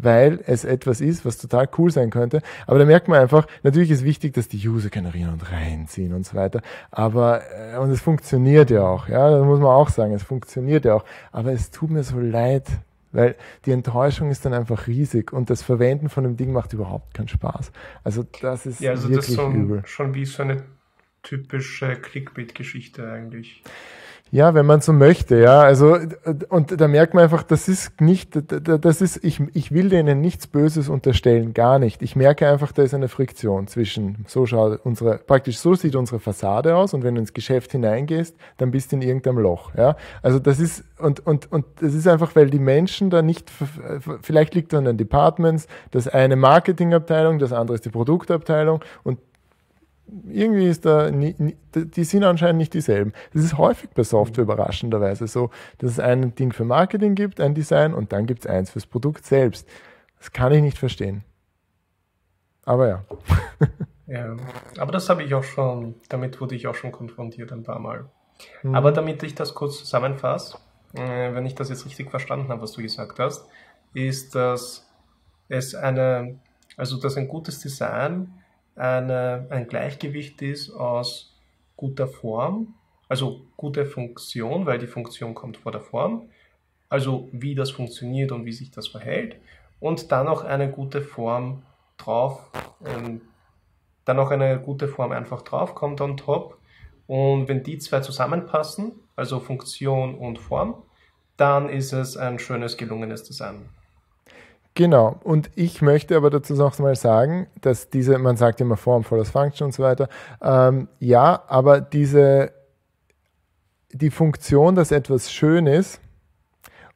weil es etwas ist, was total cool sein könnte. Aber da merkt man einfach, natürlich ist wichtig, dass die User generieren und reinziehen und so weiter. Aber, äh, und es funktioniert ja auch, ja, das muss man auch sagen, es funktioniert ja auch. Aber es tut mir so leid, weil die Enttäuschung ist dann einfach riesig und das Verwenden von dem Ding macht überhaupt keinen Spaß. Also das ist ja, also wirklich das ist so, übel. schon wie so eine typische Clickbait-Geschichte eigentlich. Ja, wenn man so möchte, ja. Also, und da merkt man einfach, das ist nicht, das ist, ich, ich will denen nichts Böses unterstellen, gar nicht. Ich merke einfach, da ist eine Friktion zwischen, so schaut unsere, praktisch so sieht unsere Fassade aus und wenn du ins Geschäft hineingehst, dann bist du in irgendeinem Loch, ja. Also das ist, und, und, und das ist einfach, weil die Menschen da nicht, vielleicht liegt es an den Departments, das eine Marketingabteilung, das andere ist die Produktabteilung und irgendwie ist da, die sind anscheinend nicht dieselben. Das ist häufig bei Software überraschenderweise so, dass es ein Ding für Marketing gibt, ein Design und dann gibt es eins fürs Produkt selbst. Das kann ich nicht verstehen. Aber ja. Ja, aber das habe ich auch schon, damit wurde ich auch schon konfrontiert ein paar Mal. Mhm. Aber damit ich das kurz zusammenfasse, äh, wenn ich das jetzt richtig verstanden habe, was du gesagt hast, ist, dass es eine, also dass ein gutes Design eine, ein Gleichgewicht ist aus guter Form, also gute Funktion, weil die Funktion kommt vor der Form, also wie das funktioniert und wie sich das verhält, und dann noch eine gute Form drauf, ähm, dann noch eine gute Form einfach drauf kommt on top. Und wenn die zwei zusammenpassen, also Funktion und Form, dann ist es ein schönes, gelungenes Design. Genau. Und ich möchte aber dazu noch mal sagen, dass diese, man sagt immer Form follows Function und so weiter. Ähm, ja, aber diese, die Funktion, dass etwas schön ist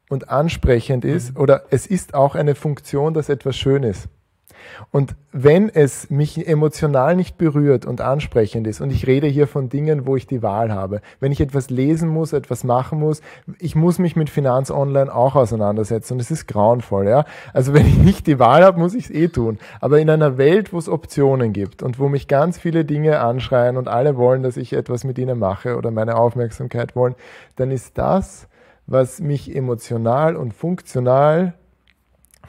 und ansprechend ist, mhm. oder es ist auch eine Funktion, dass etwas schön ist. Und wenn es mich emotional nicht berührt und ansprechend ist, und ich rede hier von Dingen, wo ich die Wahl habe, wenn ich etwas lesen muss, etwas machen muss, ich muss mich mit Finanz Online auch auseinandersetzen und es ist grauenvoll, ja. Also wenn ich nicht die Wahl habe, muss ich es eh tun. Aber in einer Welt, wo es Optionen gibt und wo mich ganz viele Dinge anschreien und alle wollen, dass ich etwas mit ihnen mache oder meine Aufmerksamkeit wollen, dann ist das, was mich emotional und funktional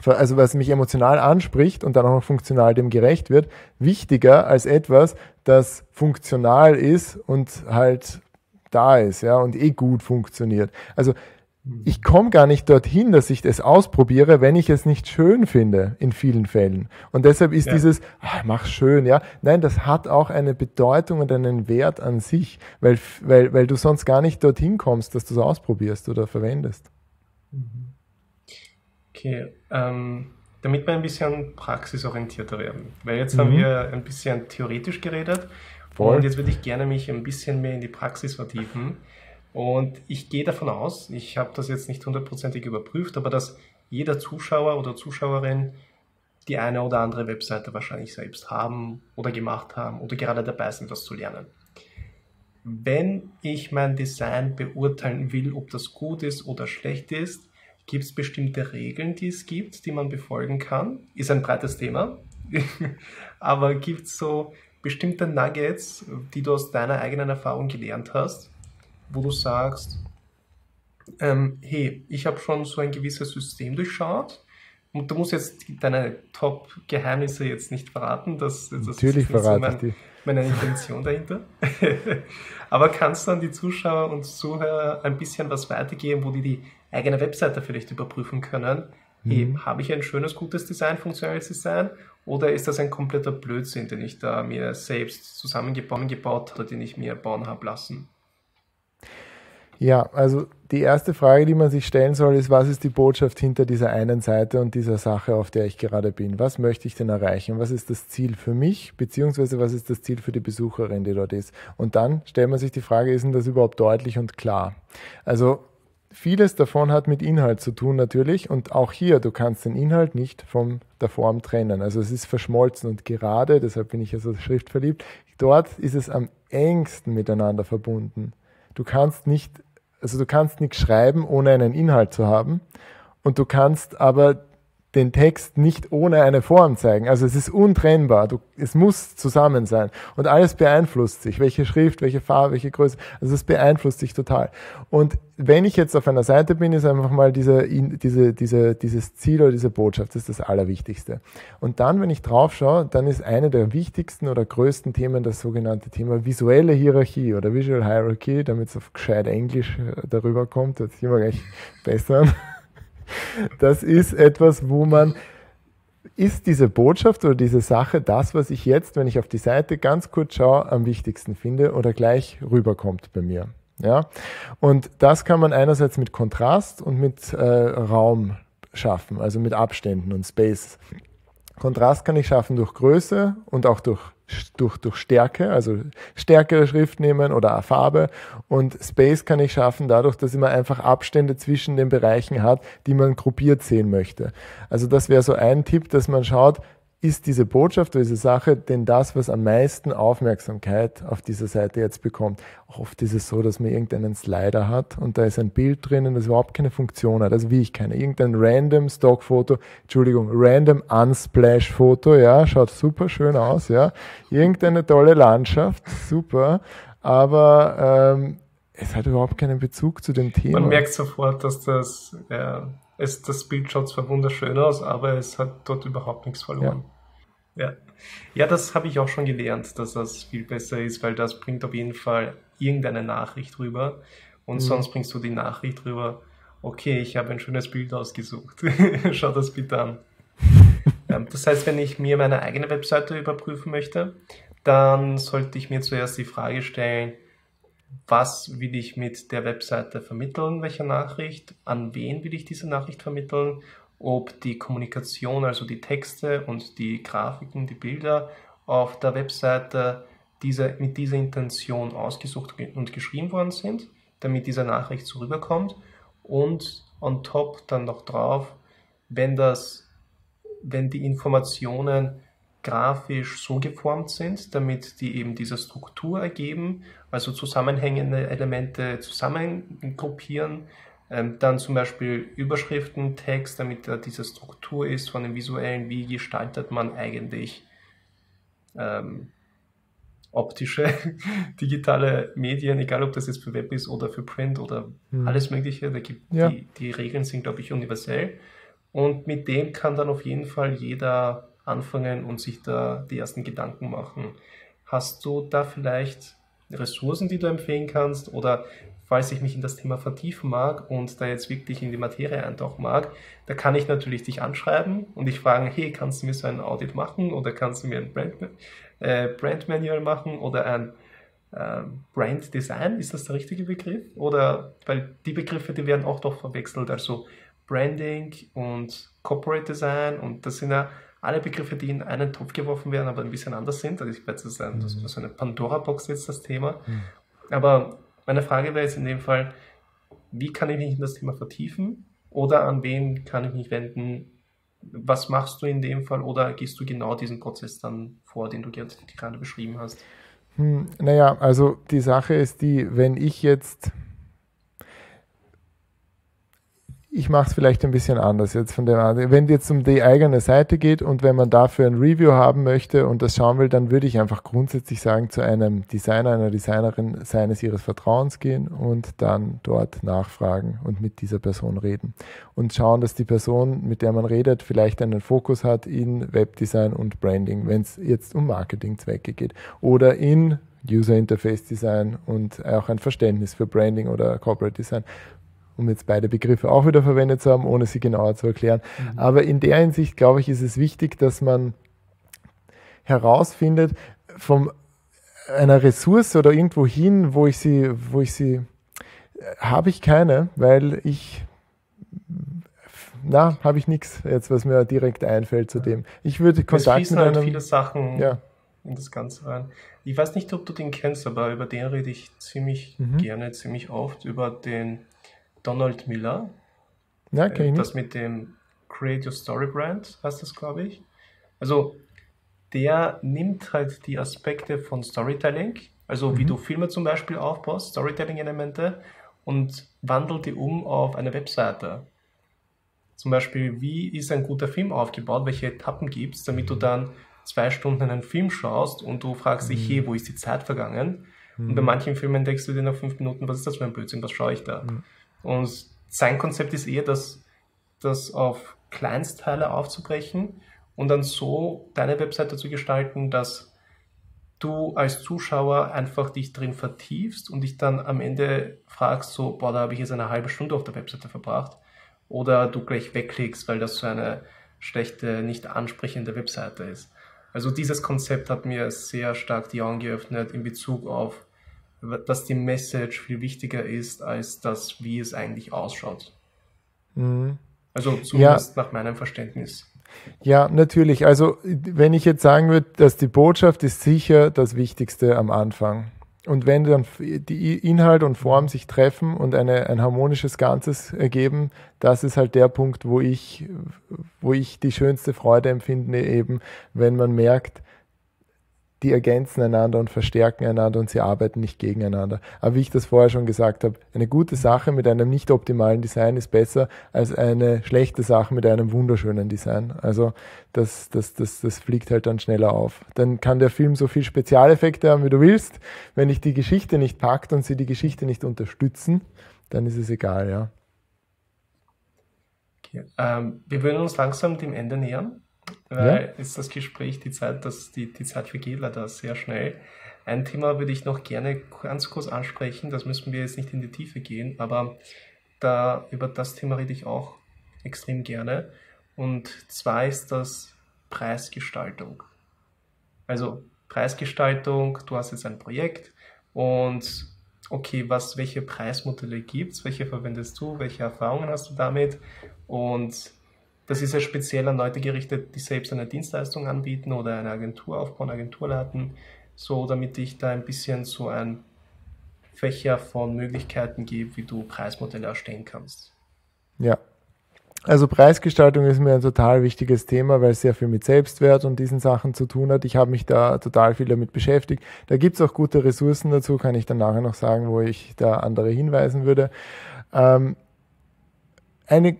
also was mich emotional anspricht und dann auch noch funktional dem gerecht wird, wichtiger als etwas, das funktional ist und halt da ist, ja, und eh gut funktioniert. Also ich komme gar nicht dorthin, dass ich das ausprobiere, wenn ich es nicht schön finde, in vielen Fällen. Und deshalb ist ja. dieses, ach, mach schön, ja. Nein, das hat auch eine Bedeutung und einen Wert an sich, weil, weil, weil du sonst gar nicht dorthin kommst, dass du es ausprobierst oder verwendest. Mhm. Okay, ähm, damit wir ein bisschen praxisorientierter werden, weil jetzt mhm. haben wir ein bisschen theoretisch geredet Voll. und jetzt würde ich gerne mich ein bisschen mehr in die Praxis vertiefen. Und ich gehe davon aus, ich habe das jetzt nicht hundertprozentig überprüft, aber dass jeder Zuschauer oder Zuschauerin die eine oder andere Webseite wahrscheinlich selbst haben oder gemacht haben oder gerade dabei sind, das zu lernen. Wenn ich mein Design beurteilen will, ob das gut ist oder schlecht ist, Gibt es bestimmte Regeln, die es gibt, die man befolgen kann? Ist ein breites Thema. Aber gibt es so bestimmte Nuggets, die du aus deiner eigenen Erfahrung gelernt hast, wo du sagst, ähm, hey, ich habe schon so ein gewisses System durchschaut und du musst jetzt deine Top-Geheimnisse jetzt nicht verraten. Das, das Natürlich verrate so ich die. Meine Intention dahinter. Aber kannst du an die Zuschauer und Zuhörer ein bisschen was weitergeben, wo die die eigene Webseite vielleicht überprüfen können. Mhm. Habe ich ein schönes, gutes Design, funktionales Design oder ist das ein kompletter Blödsinn, den ich da mir selbst zusammengebaut habe, den ich mir bauen habe lassen? Ja, also die erste Frage, die man sich stellen soll, ist, was ist die Botschaft hinter dieser einen Seite und dieser Sache, auf der ich gerade bin? Was möchte ich denn erreichen? Was ist das Ziel für mich, beziehungsweise was ist das Ziel für die Besucherin, die dort ist? Und dann stellt man sich die Frage, ist denn das überhaupt deutlich und klar? Also Vieles davon hat mit Inhalt zu tun natürlich und auch hier, du kannst den Inhalt nicht von der Form trennen. Also es ist verschmolzen und gerade, deshalb bin ich ja so schriftverliebt, dort ist es am engsten miteinander verbunden. Du kannst nicht, also du kannst nichts schreiben, ohne einen Inhalt zu haben. Und du kannst aber den Text nicht ohne eine Form zeigen. Also es ist untrennbar. Du, es muss zusammen sein. Und alles beeinflusst sich. Welche Schrift, welche Farbe, welche Größe. Also es beeinflusst sich total. Und wenn ich jetzt auf einer Seite bin, ist einfach mal diese, diese, diese, dieses Ziel oder diese Botschaft. Das ist das Allerwichtigste. Und dann, wenn ich drauf schaue, dann ist eine der wichtigsten oder größten Themen das sogenannte Thema visuelle Hierarchie oder Visual Hierarchy, damit es auf gescheit Englisch äh, darüber kommt. Jetzt immer gleich besser. Das ist etwas, wo man ist diese Botschaft oder diese Sache das, was ich jetzt, wenn ich auf die Seite ganz kurz schaue, am wichtigsten finde oder gleich rüberkommt bei mir. Ja? Und das kann man einerseits mit Kontrast und mit äh, Raum schaffen, also mit Abständen und Space. Kontrast kann ich schaffen durch Größe und auch durch, durch, durch Stärke, also stärkere Schrift nehmen oder Farbe. Und Space kann ich schaffen dadurch, dass man einfach Abstände zwischen den Bereichen hat, die man gruppiert sehen möchte. Also das wäre so ein Tipp, dass man schaut, ist diese Botschaft oder diese Sache denn das, was am meisten Aufmerksamkeit auf dieser Seite jetzt bekommt? Oft ist es so, dass man irgendeinen Slider hat und da ist ein Bild drinnen, das überhaupt keine Funktion hat, also wie ich keine. Irgendein random Stockfoto, Entschuldigung, random Unsplash-Foto, ja, schaut super schön aus, ja. Irgendeine tolle Landschaft, super, aber ähm, es hat überhaupt keinen Bezug zu dem Thema. Man merkt sofort, dass das ja, es, das Bild schaut zwar wunderschön aus, aber es hat dort überhaupt nichts verloren. Ja, ja. ja das habe ich auch schon gelernt, dass das viel besser ist, weil das bringt auf jeden Fall irgendeine Nachricht rüber. Und mhm. sonst bringst du die Nachricht rüber, okay, ich habe ein schönes Bild ausgesucht. Schau das bitte an. das heißt, wenn ich mir meine eigene Webseite überprüfen möchte, dann sollte ich mir zuerst die Frage stellen, was will ich mit der Webseite vermitteln, welche Nachricht, an wen will ich diese Nachricht vermitteln, ob die Kommunikation, also die Texte und die Grafiken, die Bilder auf der Webseite diese, mit dieser Intention ausgesucht und geschrieben worden sind, damit diese Nachricht so rüberkommt? Und on top dann noch drauf, wenn das, wenn die Informationen grafisch so geformt sind, damit die eben diese Struktur ergeben, also zusammenhängende Elemente zusammengruppieren. Ähm, dann zum Beispiel Überschriften, Text, damit da diese Struktur ist von dem visuellen, wie gestaltet man eigentlich ähm, optische digitale Medien, egal ob das jetzt für Web ist oder für Print oder mhm. alles Mögliche. Da gibt ja. die, die Regeln sind, glaube ich, universell. Und mit dem kann dann auf jeden Fall jeder anfangen und sich da die ersten Gedanken machen. Hast du da vielleicht Ressourcen, die du empfehlen kannst? Oder falls ich mich in das Thema vertiefen mag und da jetzt wirklich in die Materie eintauchen mag, da kann ich natürlich dich anschreiben und dich fragen, hey, kannst du mir so ein Audit machen? Oder kannst du mir ein Brand, äh, Brand Manual machen? Oder ein äh, Brand Design, ist das der richtige Begriff? Oder, weil die Begriffe, die werden auch doch verwechselt, also Branding und Corporate Design. Und das sind ja alle Begriffe, die in einen Topf geworfen werden, aber ein bisschen anders sind. Also ich weiß, das ist, ein, das ist eine Pandora-Box jetzt das Thema. Mhm. Aber meine Frage wäre jetzt in dem Fall, wie kann ich mich in das Thema vertiefen oder an wen kann ich mich wenden? Was machst du in dem Fall oder gehst du genau diesen Prozess dann vor, den du gerade beschrieben hast? Hm, naja, also die Sache ist die, wenn ich jetzt ich mache es vielleicht ein bisschen anders jetzt von der Wenn es jetzt um die eigene Seite geht und wenn man dafür ein Review haben möchte und das schauen will, dann würde ich einfach grundsätzlich sagen, zu einem Designer, einer Designerin seines ihres Vertrauens gehen und dann dort nachfragen und mit dieser Person reden. Und schauen, dass die Person, mit der man redet, vielleicht einen Fokus hat in Webdesign und Branding, wenn es jetzt um Marketingzwecke geht. Oder in User Interface Design und auch ein Verständnis für Branding oder Corporate Design um jetzt beide Begriffe auch wieder verwendet zu haben, ohne sie genauer zu erklären. Mhm. Aber in der Hinsicht, glaube ich, ist es wichtig, dass man herausfindet, von einer Ressource oder irgendwo hin, wo ich sie, wo ich sie, habe ich keine, weil ich na, habe ich nichts jetzt, was mir direkt einfällt zu dem. Ich würde Kontakt es mit halt einem, viele Sachen ja. in das Ganze rein. Ich weiß nicht, ob du den kennst, aber über den rede ich ziemlich mhm. gerne, ziemlich oft, über den Donald Miller. Ja, kenn ich nicht. Das mit dem Create Your Story Brand heißt das, glaube ich. Also der nimmt halt die Aspekte von Storytelling, also mhm. wie du Filme zum Beispiel aufbaust, Storytelling-Elemente, und wandelt die um auf eine Webseite. Zum Beispiel, wie ist ein guter Film aufgebaut, welche Etappen gibt es, damit du dann zwei Stunden einen Film schaust und du fragst dich, mhm. hey, wo ist die Zeit vergangen? Mhm. Und bei mhm. manchen Filmen denkst du dir nach fünf Minuten, was ist das für ein Blödsinn, was schaue ich da? Und sein Konzept ist eher, das, das auf Kleinstteile aufzubrechen und dann so deine Webseite zu gestalten, dass du als Zuschauer einfach dich drin vertiefst und dich dann am Ende fragst, so, boah, da habe ich jetzt eine halbe Stunde auf der Webseite verbracht. oder du gleich wegklickst, weil das so eine schlechte, nicht ansprechende Webseite ist. Also dieses Konzept hat mir sehr stark die Augen geöffnet in Bezug auf, dass die Message viel wichtiger ist als das, wie es eigentlich ausschaut. Mhm. Also zumindest ja. nach meinem Verständnis. Ja, natürlich. Also wenn ich jetzt sagen würde, dass die Botschaft ist sicher das Wichtigste am Anfang. Und wenn dann die Inhalt und Form sich treffen und eine, ein harmonisches Ganzes ergeben, das ist halt der Punkt, wo ich, wo ich die schönste Freude empfinde, eben wenn man merkt, die ergänzen einander und verstärken einander und sie arbeiten nicht gegeneinander. Aber wie ich das vorher schon gesagt habe, eine gute Sache mit einem nicht optimalen Design ist besser als eine schlechte Sache mit einem wunderschönen Design. Also das, das, das, das fliegt halt dann schneller auf. Dann kann der Film so viel Spezialeffekte haben, wie du willst. Wenn dich die Geschichte nicht packt und sie die Geschichte nicht unterstützen, dann ist es egal, ja. Okay. Ähm, wir würden uns langsam dem Ende nähern weil ja. ist das Gespräch, die Zeit, das, die, die Zeit vergeht leider sehr schnell. Ein Thema würde ich noch gerne ganz kurz ansprechen, das müssen wir jetzt nicht in die Tiefe gehen, aber da, über das Thema rede ich auch extrem gerne. Und zwar ist das Preisgestaltung. Also Preisgestaltung, du hast jetzt ein Projekt und okay, was, welche Preismodelle gibt es, welche verwendest du, welche Erfahrungen hast du damit und das ist ja speziell an Leute gerichtet, die selbst eine Dienstleistung anbieten oder eine Agentur aufbauen, Agentur leiten, so damit ich da ein bisschen so ein Fächer von Möglichkeiten gebe, wie du Preismodelle erstellen kannst. Ja. Also Preisgestaltung ist mir ein total wichtiges Thema, weil es sehr viel mit Selbstwert und diesen Sachen zu tun hat. Ich habe mich da total viel damit beschäftigt. Da gibt es auch gute Ressourcen dazu, kann ich dann nachher noch sagen, wo ich da andere hinweisen würde. Ähm, eine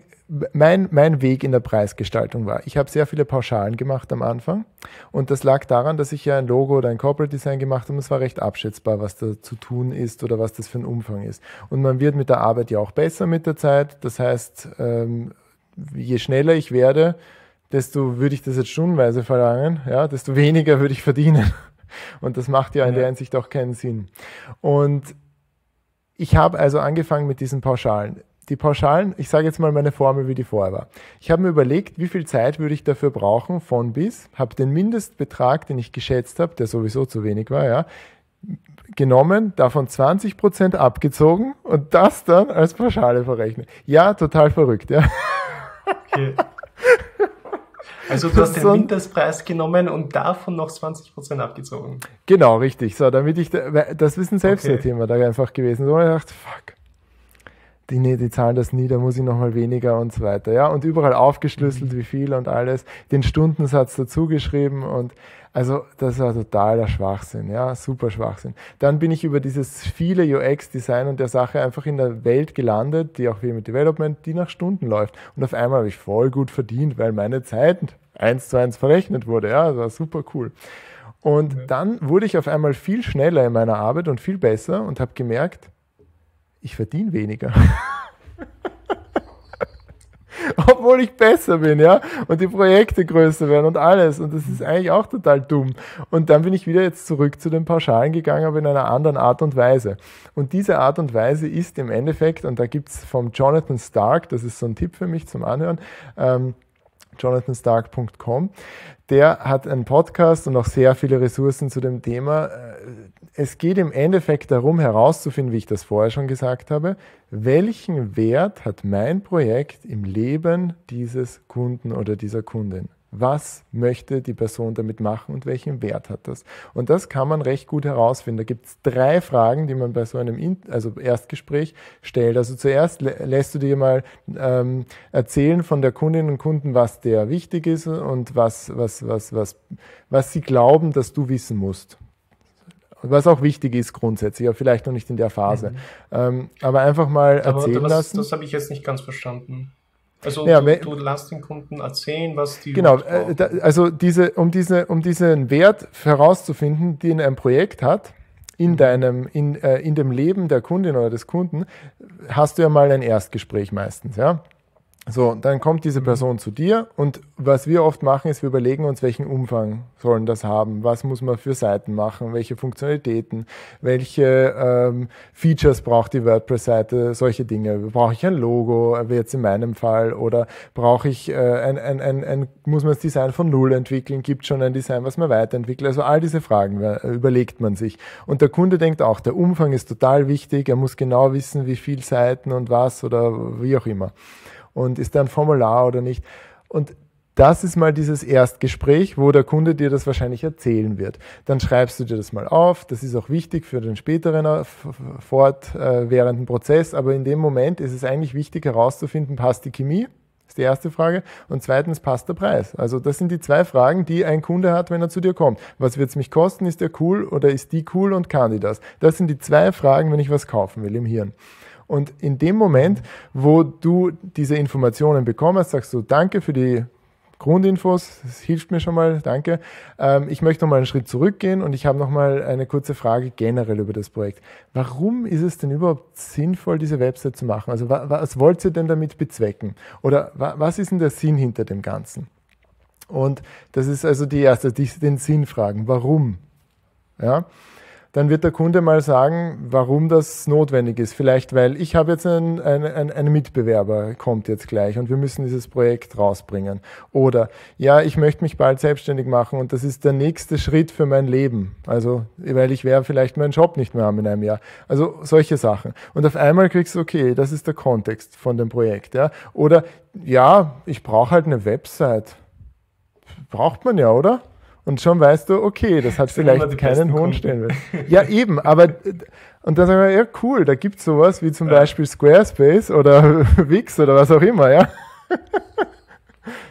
mein, mein Weg in der Preisgestaltung war, ich habe sehr viele Pauschalen gemacht am Anfang und das lag daran, dass ich ja ein Logo oder ein Corporate Design gemacht habe und es war recht abschätzbar, was da zu tun ist oder was das für ein Umfang ist. Und man wird mit der Arbeit ja auch besser mit der Zeit. Das heißt, ähm, je schneller ich werde, desto würde ich das jetzt stundenweise verlangen, ja, desto weniger würde ich verdienen. Und das macht ja in der Hinsicht auch keinen Sinn. Und ich habe also angefangen mit diesen Pauschalen die Pauschalen, ich sage jetzt mal meine Formel, wie die vorher war. Ich habe mir überlegt, wie viel Zeit würde ich dafür brauchen, von bis, habe den Mindestbetrag, den ich geschätzt habe, der sowieso zu wenig war, ja, genommen, davon 20 Prozent abgezogen und das dann als Pauschale verrechnet. Ja, total verrückt, ja. Okay. Also du hast den Mindestpreis genommen und davon noch 20 Prozent abgezogen. Genau, richtig. So, damit ich, das ist ein Selbstwertthema okay. da einfach gewesen. So, ich dachte, fuck, die, nee, die zahlen das nie, da muss ich nochmal weniger und so weiter. Ja, und überall aufgeschlüsselt, mhm. wie viel und alles, den Stundensatz dazugeschrieben und also das war totaler Schwachsinn, ja, super Schwachsinn. Dann bin ich über dieses viele UX-Design und der Sache einfach in der Welt gelandet, die auch wie mit Development, die nach Stunden läuft. Und auf einmal habe ich voll gut verdient, weil meine Zeit eins zu eins verrechnet wurde. Ja, das war super cool. Und dann wurde ich auf einmal viel schneller in meiner Arbeit und viel besser und habe gemerkt, ich verdiene weniger. Obwohl ich besser bin, ja, und die Projekte größer werden und alles. Und das ist eigentlich auch total dumm. Und dann bin ich wieder jetzt zurück zu den Pauschalen gegangen, aber in einer anderen Art und Weise. Und diese Art und Weise ist im Endeffekt, und da gibt es vom Jonathan Stark, das ist so ein Tipp für mich zum Anhören, ähm, jonathanstark.com. Der hat einen Podcast und auch sehr viele Ressourcen zu dem Thema. Es geht im Endeffekt darum herauszufinden, wie ich das vorher schon gesagt habe, welchen Wert hat mein Projekt im Leben dieses Kunden oder dieser Kundin? Was möchte die Person damit machen und welchen Wert hat das? Und das kann man recht gut herausfinden. Da gibt es drei Fragen, die man bei so einem also Erstgespräch stellt. Also zuerst lässt du dir mal ähm, erzählen von der Kundin und Kunden, was der wichtig ist und was, was, was, was, was sie glauben, dass du wissen musst was auch wichtig ist grundsätzlich, aber vielleicht noch nicht in der Phase. Mhm. Ähm, aber einfach mal aber erzählen das, lassen. Das habe ich jetzt nicht ganz verstanden. Also ja, du, du lässt den Kunden erzählen, was die genau. Äh, da, also diese, um diese, um diesen Wert herauszufinden, den ein Projekt hat in mhm. deinem, in, äh, in dem Leben der Kundin oder des Kunden, hast du ja mal ein Erstgespräch meistens, ja. So, dann kommt diese Person zu dir und was wir oft machen, ist, wir überlegen uns, welchen Umfang sollen das haben, was muss man für Seiten machen, welche Funktionalitäten, welche ähm, Features braucht die WordPress-Seite, solche Dinge. Brauche ich ein Logo, wie jetzt in meinem Fall, oder brauche ich äh, ein, ein, ein, ein, muss man das Design von Null entwickeln, gibt schon ein Design, was man weiterentwickelt. Also all diese Fragen äh, überlegt man sich. Und der Kunde denkt auch, der Umfang ist total wichtig, er muss genau wissen, wie viel Seiten und was oder wie auch immer und ist da ein Formular oder nicht. Und das ist mal dieses Erstgespräch, wo der Kunde dir das wahrscheinlich erzählen wird. Dann schreibst du dir das mal auf. Das ist auch wichtig für den späteren fortwährenden Prozess. Aber in dem Moment ist es eigentlich wichtig herauszufinden, passt die Chemie? Ist die erste Frage. Und zweitens, passt der Preis? Also das sind die zwei Fragen, die ein Kunde hat, wenn er zu dir kommt. Was wird es mich kosten? Ist der cool oder ist die cool und kann die das? Das sind die zwei Fragen, wenn ich was kaufen will im Hirn. Und in dem Moment, wo du diese Informationen bekommst, sagst du Danke für die Grundinfos, das hilft mir schon mal, danke. Ähm, ich möchte noch mal einen Schritt zurückgehen und ich habe noch mal eine kurze Frage generell über das Projekt. Warum ist es denn überhaupt sinnvoll, diese Website zu machen? Also was wollt ihr denn damit bezwecken? Oder was ist denn der Sinn hinter dem Ganzen? Und das ist also die erste, die, den Sinn fragen. Warum? Ja dann wird der Kunde mal sagen, warum das notwendig ist. Vielleicht, weil ich habe jetzt einen, einen, einen Mitbewerber, kommt jetzt gleich und wir müssen dieses Projekt rausbringen. Oder, ja, ich möchte mich bald selbstständig machen und das ist der nächste Schritt für mein Leben. Also, weil ich werde vielleicht meinen Job nicht mehr haben in einem Jahr. Also, solche Sachen. Und auf einmal kriegst du, okay, das ist der Kontext von dem Projekt. Ja? Oder, ja, ich brauche halt eine Website. Braucht man ja, oder? Und schon weißt du, okay, das hat das vielleicht keinen hohen Stellenwert. Ja, eben, aber und dann sagen wir, ja, cool, da gibt es sowas wie zum ja. Beispiel Squarespace oder Wix oder was auch immer, ja.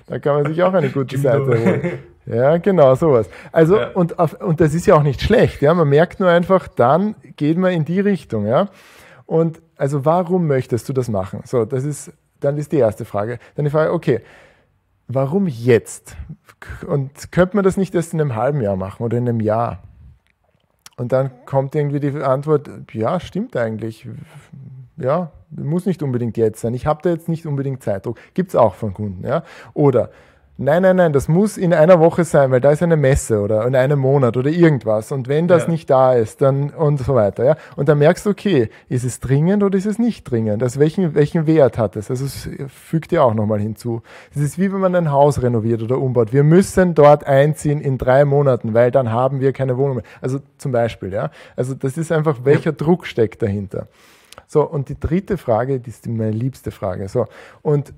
da kann man sich auch eine gute Seite holen. Ja, genau, sowas. Also, ja. und, auf, und das ist ja auch nicht schlecht, ja. Man merkt nur einfach, dann geht man in die Richtung, ja. Und also warum möchtest du das machen? So, das ist, dann ist die erste Frage. Dann die Frage, okay, warum jetzt? Und könnte man das nicht erst in einem halben Jahr machen oder in einem Jahr? Und dann kommt irgendwie die Antwort, ja, stimmt eigentlich. Ja, muss nicht unbedingt jetzt sein. Ich habe da jetzt nicht unbedingt Zeitdruck. Gibt es auch von Kunden. Ja? Oder Nein, nein, nein, das muss in einer Woche sein, weil da ist eine Messe oder in einem Monat oder irgendwas. Und wenn das ja. nicht da ist, dann und so weiter. Ja? Und dann merkst du, okay, ist es dringend oder ist es nicht dringend? Also welchen, welchen Wert hat es? Also es fügt dir auch nochmal hinzu. Es ist wie wenn man ein Haus renoviert oder umbaut. Wir müssen dort einziehen in drei Monaten, weil dann haben wir keine Wohnung mehr. Also zum Beispiel, ja. Also das ist einfach, welcher ja. Druck steckt dahinter. So, und die dritte Frage, die ist meine liebste Frage. So, und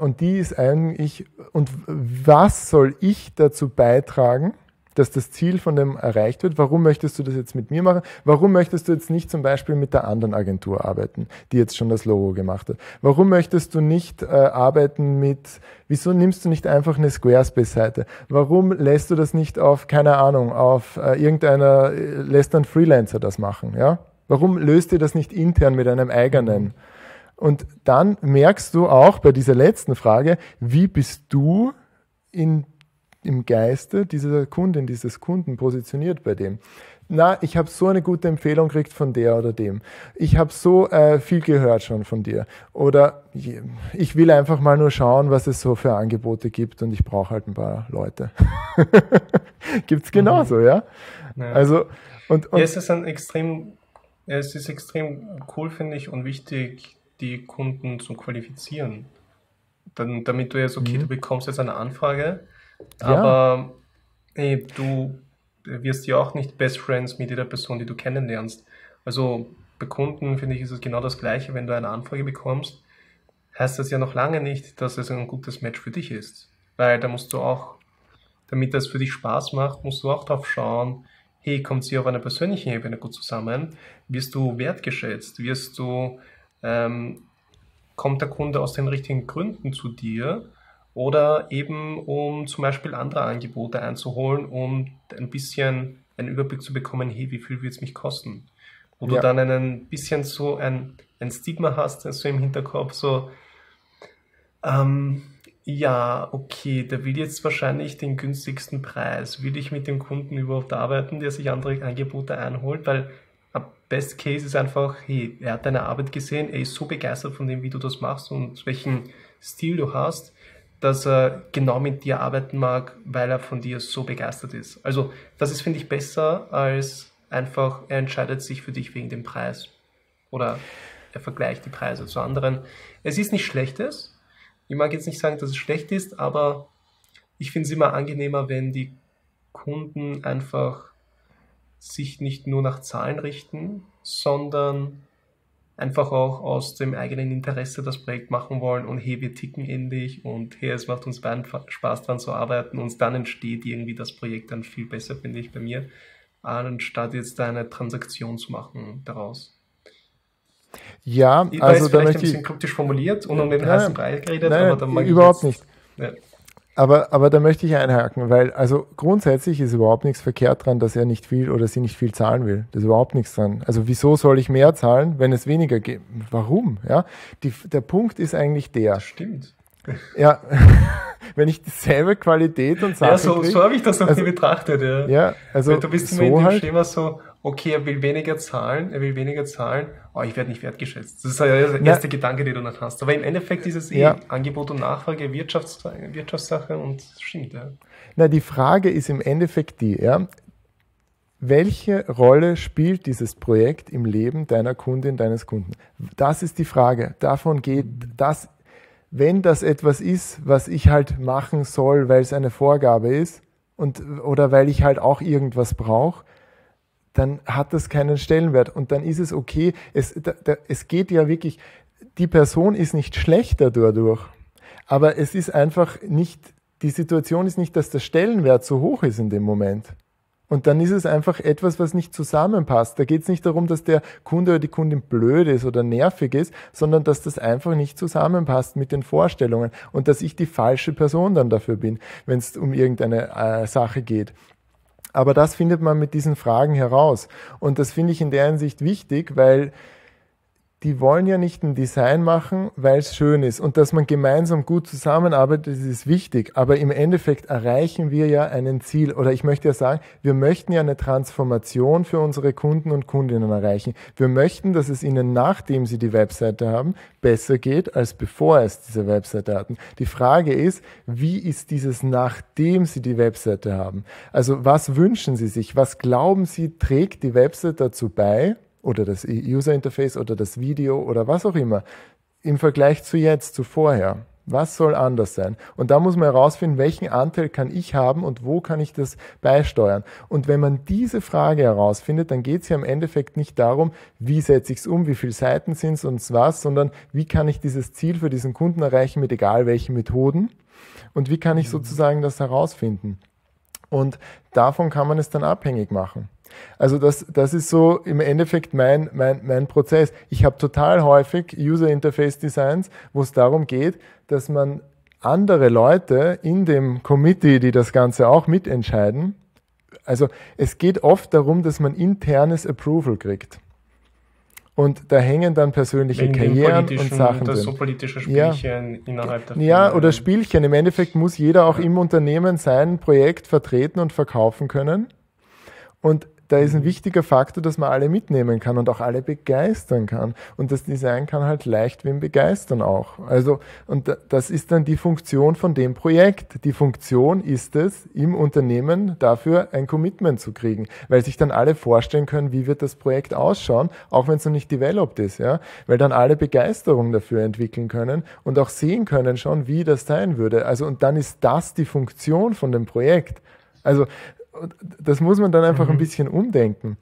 und die ist eigentlich, und was soll ich dazu beitragen, dass das Ziel von dem erreicht wird. Warum möchtest du das jetzt mit mir machen? Warum möchtest du jetzt nicht zum Beispiel mit der anderen Agentur arbeiten, die jetzt schon das Logo gemacht hat? Warum möchtest du nicht äh, arbeiten mit, wieso nimmst du nicht einfach eine Squarespace-Seite? Warum lässt du das nicht auf, keine Ahnung, auf äh, irgendeiner, äh, lässt ein Freelancer das machen, ja? Warum löst ihr das nicht intern mit einem eigenen? Und dann merkst du auch bei dieser letzten Frage, wie bist du in, im Geiste dieser Kundin, dieses Kunden positioniert bei dem. Na, ich habe so eine gute Empfehlung gekriegt von der oder dem. Ich habe so äh, viel gehört schon von dir. Oder ich will einfach mal nur schauen, was es so für Angebote gibt und ich brauche halt ein paar Leute. Gibt's genauso, mhm. ja? ja? Also und, und ja, es ist ein extrem, es ist extrem cool, finde ich, und wichtig, die Kunden zu qualifizieren. Dann, damit du jetzt, okay, mhm. du bekommst jetzt eine Anfrage, ja. aber hey, du wirst ja auch nicht Best Friends mit jeder Person, die du kennenlernst. Also bei Kunden finde ich, ist es genau das Gleiche. Wenn du eine Anfrage bekommst, heißt das ja noch lange nicht, dass es ein gutes Match für dich ist. Weil da musst du auch, damit das für dich Spaß macht, musst du auch darauf schauen, hey, kommt sie auf einer persönlichen Ebene gut zusammen? Wirst du wertgeschätzt? Wirst du ähm, kommt der Kunde aus den richtigen Gründen zu dir oder eben um zum Beispiel andere Angebote einzuholen, um ein bisschen einen Überblick zu bekommen, hey, wie viel wird es mich kosten? Wo ja. du dann ein bisschen so ein, ein Stigma hast, so im Hinterkopf, so, ähm, ja, okay, der will jetzt wahrscheinlich den günstigsten Preis. Will ich mit dem Kunden überhaupt arbeiten, der sich andere Angebote einholt? Weil Best Case ist einfach, hey, er hat deine Arbeit gesehen, er ist so begeistert von dem, wie du das machst und welchen Stil du hast, dass er genau mit dir arbeiten mag, weil er von dir so begeistert ist. Also das ist, finde ich, besser als einfach, er entscheidet sich für dich wegen dem Preis. Oder er vergleicht die Preise zu anderen. Es ist nicht Schlechtes. Ich mag jetzt nicht sagen, dass es schlecht ist, aber ich finde es immer angenehmer, wenn die Kunden einfach sich nicht nur nach Zahlen richten, sondern einfach auch aus dem eigenen Interesse das Projekt machen wollen und hey, wir ticken ähnlich und hey, es macht uns beiden Spaß dran zu arbeiten und dann entsteht irgendwie das Projekt dann viel besser, finde ich, bei mir, anstatt jetzt da eine Transaktion zu machen daraus. Ja, ich also da möchte ich ein bisschen kryptisch formuliert und um den heißen Brei geredet, nein, aber dann mag überhaupt ich jetzt, nicht. Ja. Aber, aber da möchte ich einhaken, weil also grundsätzlich ist überhaupt nichts verkehrt dran, dass er nicht viel oder sie nicht viel zahlen will. Das ist überhaupt nichts dran. Also wieso soll ich mehr zahlen, wenn es weniger geht? Warum? Ja, Die, der Punkt ist eigentlich der. Das stimmt. Ja, wenn ich dieselbe Qualität und Sachen Ja, so, so habe ich das noch also, nie betrachtet. Ja, ja also Weil du bist immer so in dem halt, Schema so, okay, er will weniger zahlen, er will weniger zahlen, oh, ich werde nicht wertgeschätzt. Das ist ja der erste ja. Gedanke, den du dann hast. Aber im Endeffekt ist es eh ja. Angebot und Nachfrage, Wirtschafts Wirtschaftssache und stimmt, ja. Na, die Frage ist im Endeffekt die, ja, welche Rolle spielt dieses Projekt im Leben deiner Kundin, deines Kunden? Das ist die Frage. Davon geht das, wenn das etwas ist, was ich halt machen soll, weil es eine Vorgabe ist und, oder weil ich halt auch irgendwas brauche, dann hat das keinen Stellenwert und dann ist es okay. Es, da, da, es geht ja wirklich, die Person ist nicht schlechter dadurch, aber es ist einfach nicht, die Situation ist nicht, dass der Stellenwert so hoch ist in dem Moment. Und dann ist es einfach etwas, was nicht zusammenpasst. Da geht es nicht darum, dass der Kunde oder die Kundin blöd ist oder nervig ist, sondern dass das einfach nicht zusammenpasst mit den Vorstellungen und dass ich die falsche Person dann dafür bin, wenn es um irgendeine äh, Sache geht. Aber das findet man mit diesen Fragen heraus. Und das finde ich in der Hinsicht wichtig, weil die wollen ja nicht ein Design machen, weil es schön ist. Und dass man gemeinsam gut zusammenarbeitet, ist wichtig. Aber im Endeffekt erreichen wir ja einen Ziel. Oder ich möchte ja sagen, wir möchten ja eine Transformation für unsere Kunden und Kundinnen erreichen. Wir möchten, dass es ihnen, nachdem sie die Webseite haben, besser geht, als bevor es diese Webseite hatten. Die Frage ist, wie ist dieses, nachdem sie die Webseite haben? Also was wünschen sie sich? Was glauben sie, trägt die Webseite dazu bei? Oder das User Interface oder das Video oder was auch immer im Vergleich zu jetzt, zu vorher. Was soll anders sein? Und da muss man herausfinden, welchen Anteil kann ich haben und wo kann ich das beisteuern. Und wenn man diese Frage herausfindet, dann geht es ja im Endeffekt nicht darum, wie setze ich es um, wie viele Seiten sind es und was, sondern wie kann ich dieses Ziel für diesen Kunden erreichen mit egal welchen Methoden und wie kann ich sozusagen das herausfinden. Und davon kann man es dann abhängig machen. Also das, das ist so im Endeffekt mein, mein, mein Prozess. Ich habe total häufig User Interface Designs, wo es darum geht, dass man andere Leute in dem Committee, die das Ganze auch mitentscheiden, also es geht oft darum, dass man internes Approval kriegt. Und da hängen dann persönliche Wegen Karrieren und Sachen drin. So politische Spielchen ja. innerhalb der Ja, oder Spielchen. Im Endeffekt muss jeder auch ja. im Unternehmen sein Projekt vertreten und verkaufen können. Und da ist ein wichtiger Faktor, dass man alle mitnehmen kann und auch alle begeistern kann. Und das Design kann halt leicht wen begeistern auch. Also, und das ist dann die Funktion von dem Projekt. Die Funktion ist es, im Unternehmen dafür ein Commitment zu kriegen, weil sich dann alle vorstellen können, wie wird das Projekt ausschauen, auch wenn es noch nicht developed ist, ja, weil dann alle Begeisterung dafür entwickeln können und auch sehen können schon, wie das sein würde. Also, und dann ist das die Funktion von dem Projekt. Also das muss man dann einfach mhm. ein bisschen umdenken.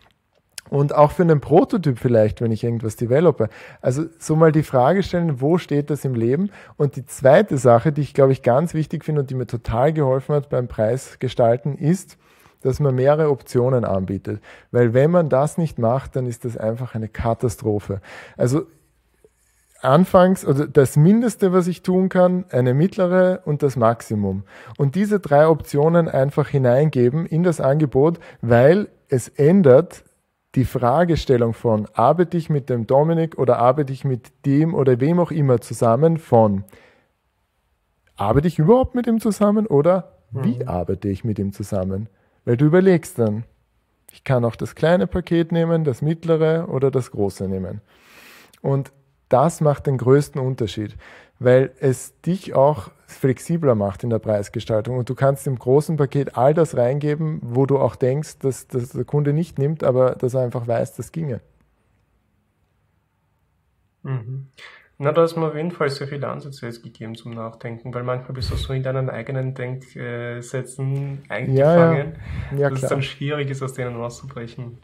Und auch für einen Prototyp vielleicht, wenn ich irgendwas develope. Also so mal die Frage stellen, wo steht das im Leben? Und die zweite Sache, die ich glaube ich ganz wichtig finde und die mir total geholfen hat beim Preisgestalten, ist, dass man mehrere Optionen anbietet. Weil wenn man das nicht macht, dann ist das einfach eine Katastrophe. Also anfangs, oder das Mindeste, was ich tun kann, eine mittlere und das Maximum. Und diese drei Optionen einfach hineingeben in das Angebot, weil es ändert die Fragestellung von, arbeite ich mit dem Dominik oder arbeite ich mit dem oder wem auch immer zusammen von, arbeite ich überhaupt mit ihm zusammen oder wie mhm. arbeite ich mit ihm zusammen? Weil du überlegst dann, ich kann auch das kleine Paket nehmen, das mittlere oder das große nehmen. Und das macht den größten Unterschied. weil es dich auch flexibler macht in der Preisgestaltung und du kannst im großen Paket all das reingeben, wo du auch denkst, dass, dass der Kunde nicht nimmt, aber dass er einfach weiß, das ginge. Mhm. Na, da ist mir auf jeden Fall sehr viele Ansätze jetzt gegeben zum Nachdenken, weil manchmal bist du so in deinen eigenen Denksätzen eingefangen, ja, ja. ja, dass es dann schwierig ist, aus denen rauszubrechen.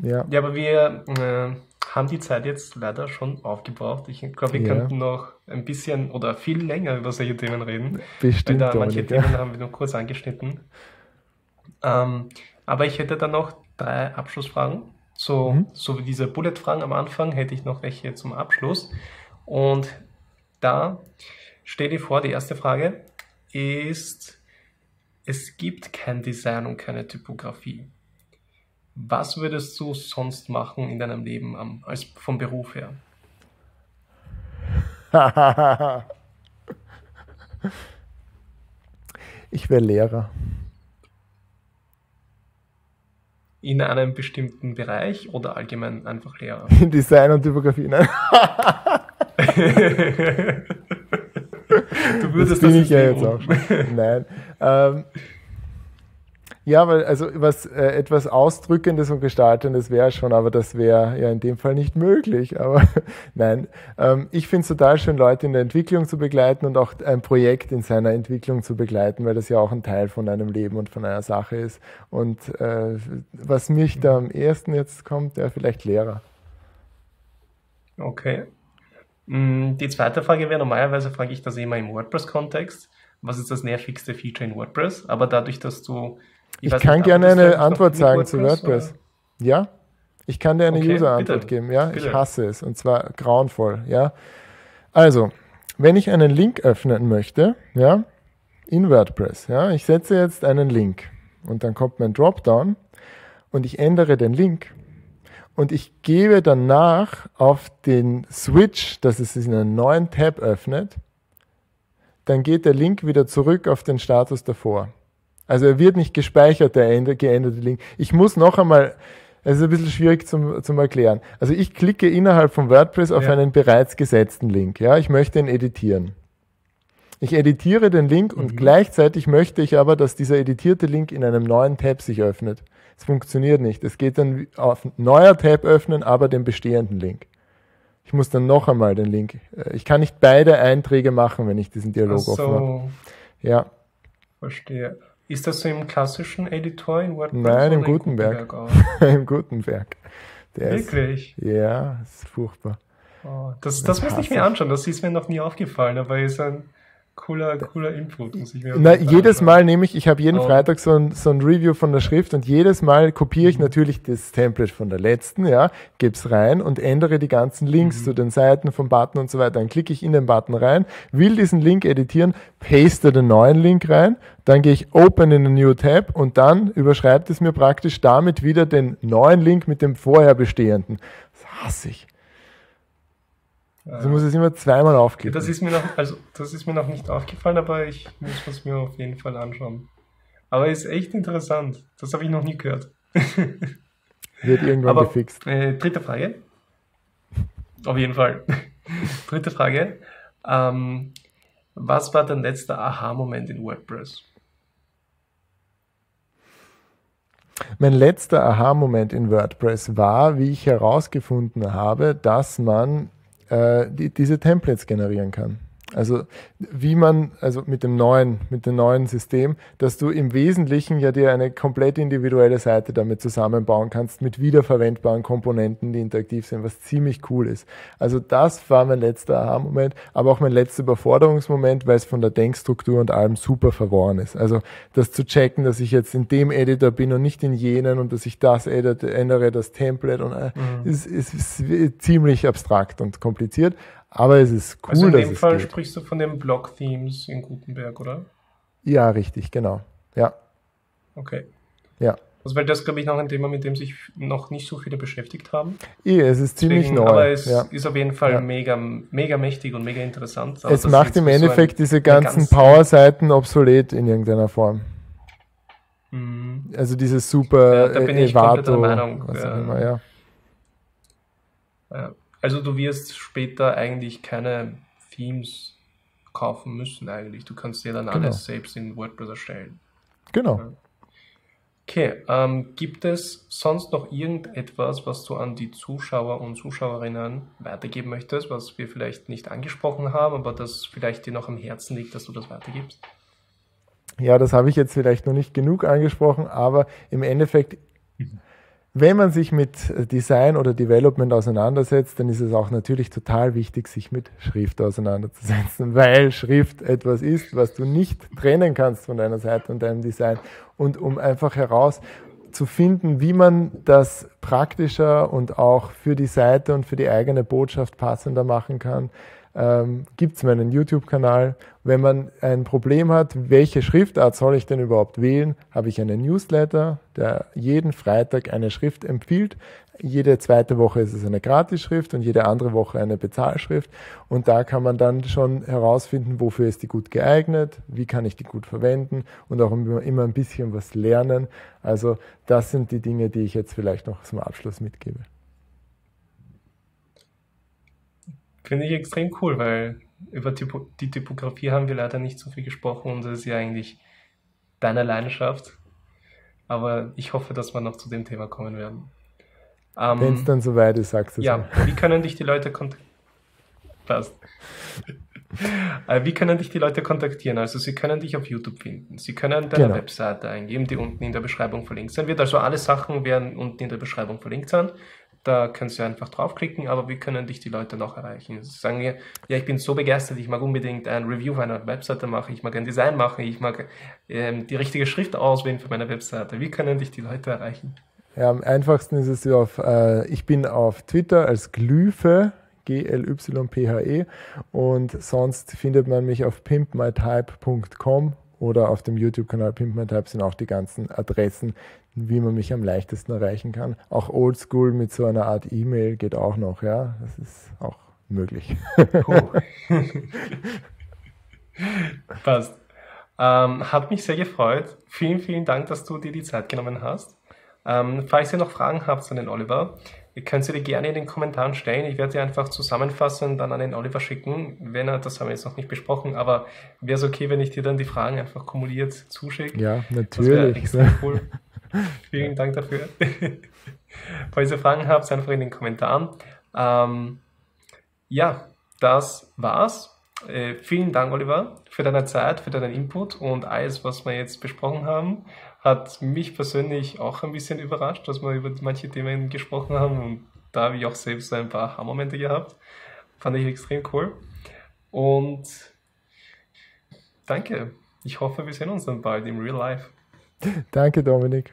Ja. ja, aber wir äh, haben die Zeit jetzt leider schon aufgebraucht. Ich glaube, wir ja. könnten noch ein bisschen oder viel länger über solche Themen reden. Bestimmt. Weil da manche nicht, Themen haben wir nur kurz angeschnitten. Ähm, aber ich hätte dann noch drei Abschlussfragen. So, mhm. so wie diese Bullet-Fragen am Anfang hätte ich noch welche zum Abschluss. Und da stell dir vor, die erste Frage ist, es gibt kein Design und keine Typografie. Was würdest du sonst machen in deinem Leben um, als vom Beruf her? ich wäre Lehrer. In einem bestimmten Bereich oder allgemein einfach Lehrer? In Design und Typografie, nein. du würdest das bin das ich ja jetzt auch schon. Nein. Ähm, ja, weil also was äh, etwas Ausdrückendes und Gestaltendes wäre schon, aber das wäre ja in dem Fall nicht möglich. Aber nein, ähm, ich finde es total schön, Leute in der Entwicklung zu begleiten und auch ein Projekt in seiner Entwicklung zu begleiten, weil das ja auch ein Teil von einem Leben und von einer Sache ist. Und äh, was mich da am ersten jetzt kommt, ja, vielleicht Lehrer. Okay. Mm, die zweite Frage wäre, normalerweise frage ich das immer im WordPress-Kontext. Was ist das nervigste Feature in WordPress? Aber dadurch, dass du ich, ich kann nicht, gerne eine Antwort sagen WordPress, zu WordPress. Oder? Ja, ich kann dir eine okay, User-Antwort geben. Ja, bitte. ich hasse es und zwar grauenvoll. Ja, also wenn ich einen Link öffnen möchte, ja, in WordPress, ja, ich setze jetzt einen Link und dann kommt mein Dropdown und ich ändere den Link und ich gebe danach auf den Switch, dass es in einem neuen Tab öffnet, dann geht der Link wieder zurück auf den Status davor. Also er wird nicht gespeichert, der geänderte Link. Ich muss noch einmal, es ist ein bisschen schwierig zum, zum Erklären. Also ich klicke innerhalb von WordPress auf ja. einen bereits gesetzten Link. Ja, ich möchte ihn editieren. Ich editiere den Link und mhm. gleichzeitig möchte ich aber, dass dieser editierte Link in einem neuen Tab sich öffnet. Es funktioniert nicht. Es geht dann auf neuer Tab öffnen, aber den bestehenden Link. Ich muss dann noch einmal den Link. Äh, ich kann nicht beide Einträge machen, wenn ich diesen Dialog so. offen habe. Ja. Verstehe. Ist das so im klassischen Editor in WordPress? Nein, im Gutenberg. Gutenberg Im Gutenberg. Der Wirklich? Ist, ja, ist furchtbar. Oh, das, das, das muss ich mir anschauen, das ist mir noch nie aufgefallen, aber ist ein cooler, cooler Input. Muss ich mir Na, jedes Mal nehme ich, ich habe jeden oh. Freitag so ein, so ein Review von der Schrift und jedes Mal kopiere ich mhm. natürlich das Template von der letzten, ja, gebe es rein und ändere die ganzen Links mhm. zu den Seiten vom Button und so weiter. Dann klicke ich in den Button rein, will diesen Link editieren, paste den neuen Link rein, dann gehe ich Open in a New Tab und dann überschreibt es mir praktisch damit wieder den neuen Link mit dem vorher bestehenden. Das hasse ich. Also muss es immer zweimal aufklicken. Das ist mir noch, also das ist mir noch nicht aufgefallen, aber ich muss es mir auf jeden Fall anschauen. Aber ist echt interessant. Das habe ich noch nie gehört. Wird irgendwann aber, gefixt. Äh, dritte Frage. Auf jeden Fall. dritte Frage. Ähm, was war dein letzter Aha-Moment in WordPress? Mein letzter Aha-Moment in WordPress war, wie ich herausgefunden habe, dass man äh, die, diese Templates generieren kann. Also wie man, also mit dem neuen, mit dem neuen System, dass du im Wesentlichen ja dir eine komplett individuelle Seite damit zusammenbauen kannst mit wiederverwendbaren Komponenten, die interaktiv sind, was ziemlich cool ist. Also das war mein letzter Aha-Moment, aber auch mein letzter Überforderungsmoment, weil es von der Denkstruktur und allem super verworren ist. Also das zu checken, dass ich jetzt in dem Editor bin und nicht in jenen und dass ich das ändere, das Template und äh, mhm. ist, ist, ist ziemlich abstrakt und kompliziert. Aber es ist cool, also in dem Fall sprichst du von den Blog-Themes in Gutenberg, oder? Ja, richtig, genau. Ja. Okay. Ja. Also weil das, glaube ich, noch ein Thema, mit dem sich noch nicht so viele beschäftigt haben. Ja, es ist ziemlich Deswegen, neu. Aber es ja. ist auf jeden Fall ja. mega, mega mächtig und mega interessant. es macht im Endeffekt so ein, diese ganzen ganz Power-Seiten obsolet in irgendeiner Form. Mhm. Also dieses super ja, da bin ich Evato, der Meinung. Was auch immer, ja. ja. Also du wirst später eigentlich keine Themes kaufen müssen eigentlich. Du kannst dir dann genau. alles selbst in WordPress erstellen. Genau. Okay, ähm, gibt es sonst noch irgendetwas, was du an die Zuschauer und Zuschauerinnen weitergeben möchtest, was wir vielleicht nicht angesprochen haben, aber das vielleicht dir noch am Herzen liegt, dass du das weitergibst? Ja, das habe ich jetzt vielleicht noch nicht genug angesprochen, aber im Endeffekt. Wenn man sich mit Design oder Development auseinandersetzt, dann ist es auch natürlich total wichtig, sich mit Schrift auseinanderzusetzen, weil Schrift etwas ist, was du nicht trennen kannst von deiner Seite und deinem Design. Und um einfach herauszufinden, wie man das praktischer und auch für die Seite und für die eigene Botschaft passender machen kann, ähm, gibt es meinen YouTube-Kanal. Wenn man ein Problem hat, welche Schriftart soll ich denn überhaupt wählen, habe ich einen Newsletter, der jeden Freitag eine Schrift empfiehlt. Jede zweite Woche ist es eine Gratisschrift und jede andere Woche eine Bezahlschrift. Und da kann man dann schon herausfinden, wofür ist die gut geeignet, wie kann ich die gut verwenden und auch immer, immer ein bisschen was lernen. Also das sind die Dinge, die ich jetzt vielleicht noch zum Abschluss mitgebe. Finde ich extrem cool, weil über Typo die Typografie haben wir leider nicht so viel gesprochen und das ist ja eigentlich deine Leidenschaft. Aber ich hoffe, dass wir noch zu dem Thema kommen werden. Ähm, Wenn es dann soweit ist, sagst du es. Ja, mir. wie können dich die Leute kontaktieren? Passt. Äh, wie können dich die Leute kontaktieren? Also sie können dich auf YouTube finden. Sie können deine genau. Webseite eingeben, die unten in der Beschreibung verlinkt sein wird. Also alle Sachen werden unten in der Beschreibung verlinkt sein. Da können Sie einfach draufklicken, aber wie können dich die Leute noch erreichen? Sie sagen mir, ja, ich bin so begeistert, ich mag unbedingt ein Review auf einer Webseite machen, ich mag ein Design machen, ich mag ähm, die richtige Schrift auswählen für meine Webseite. Wie können dich die Leute erreichen? Ja, am einfachsten ist es auf, äh, ich bin auf Twitter als Glyphe, G-L-Y-P-H-E und sonst findet man mich auf pimpmytype.com oder auf dem YouTube-Kanal Pimp My Type sind auch die ganzen Adressen, wie man mich am leichtesten erreichen kann. Auch Oldschool mit so einer Art E-Mail geht auch noch, ja. Das ist auch möglich. Passt. Ähm, hat mich sehr gefreut. Vielen, vielen Dank, dass du dir die Zeit genommen hast. Ähm, falls ihr noch Fragen habt an den Oliver, ihr könnt sie dir gerne in den Kommentaren stellen. Ich werde sie einfach zusammenfassen und dann an den Oliver schicken. Wenn er, das haben wir jetzt noch nicht besprochen, aber wäre es okay, wenn ich dir dann die Fragen einfach kumuliert zuschicke? Ja, natürlich. Das extrem cool. Vielen Dank dafür. Falls ihr Fragen habt, einfach in den Kommentaren. Ähm, ja, das war's. Äh, vielen Dank, Oliver, für deine Zeit, für deinen Input und alles, was wir jetzt besprochen haben. Hat mich persönlich auch ein bisschen überrascht, dass wir über manche Themen gesprochen haben und da habe ich auch selbst ein paar Aha-Momente gehabt. Fand ich extrem cool. Und danke. Ich hoffe, wir sehen uns dann bald im Real Life. Danke, Dominik.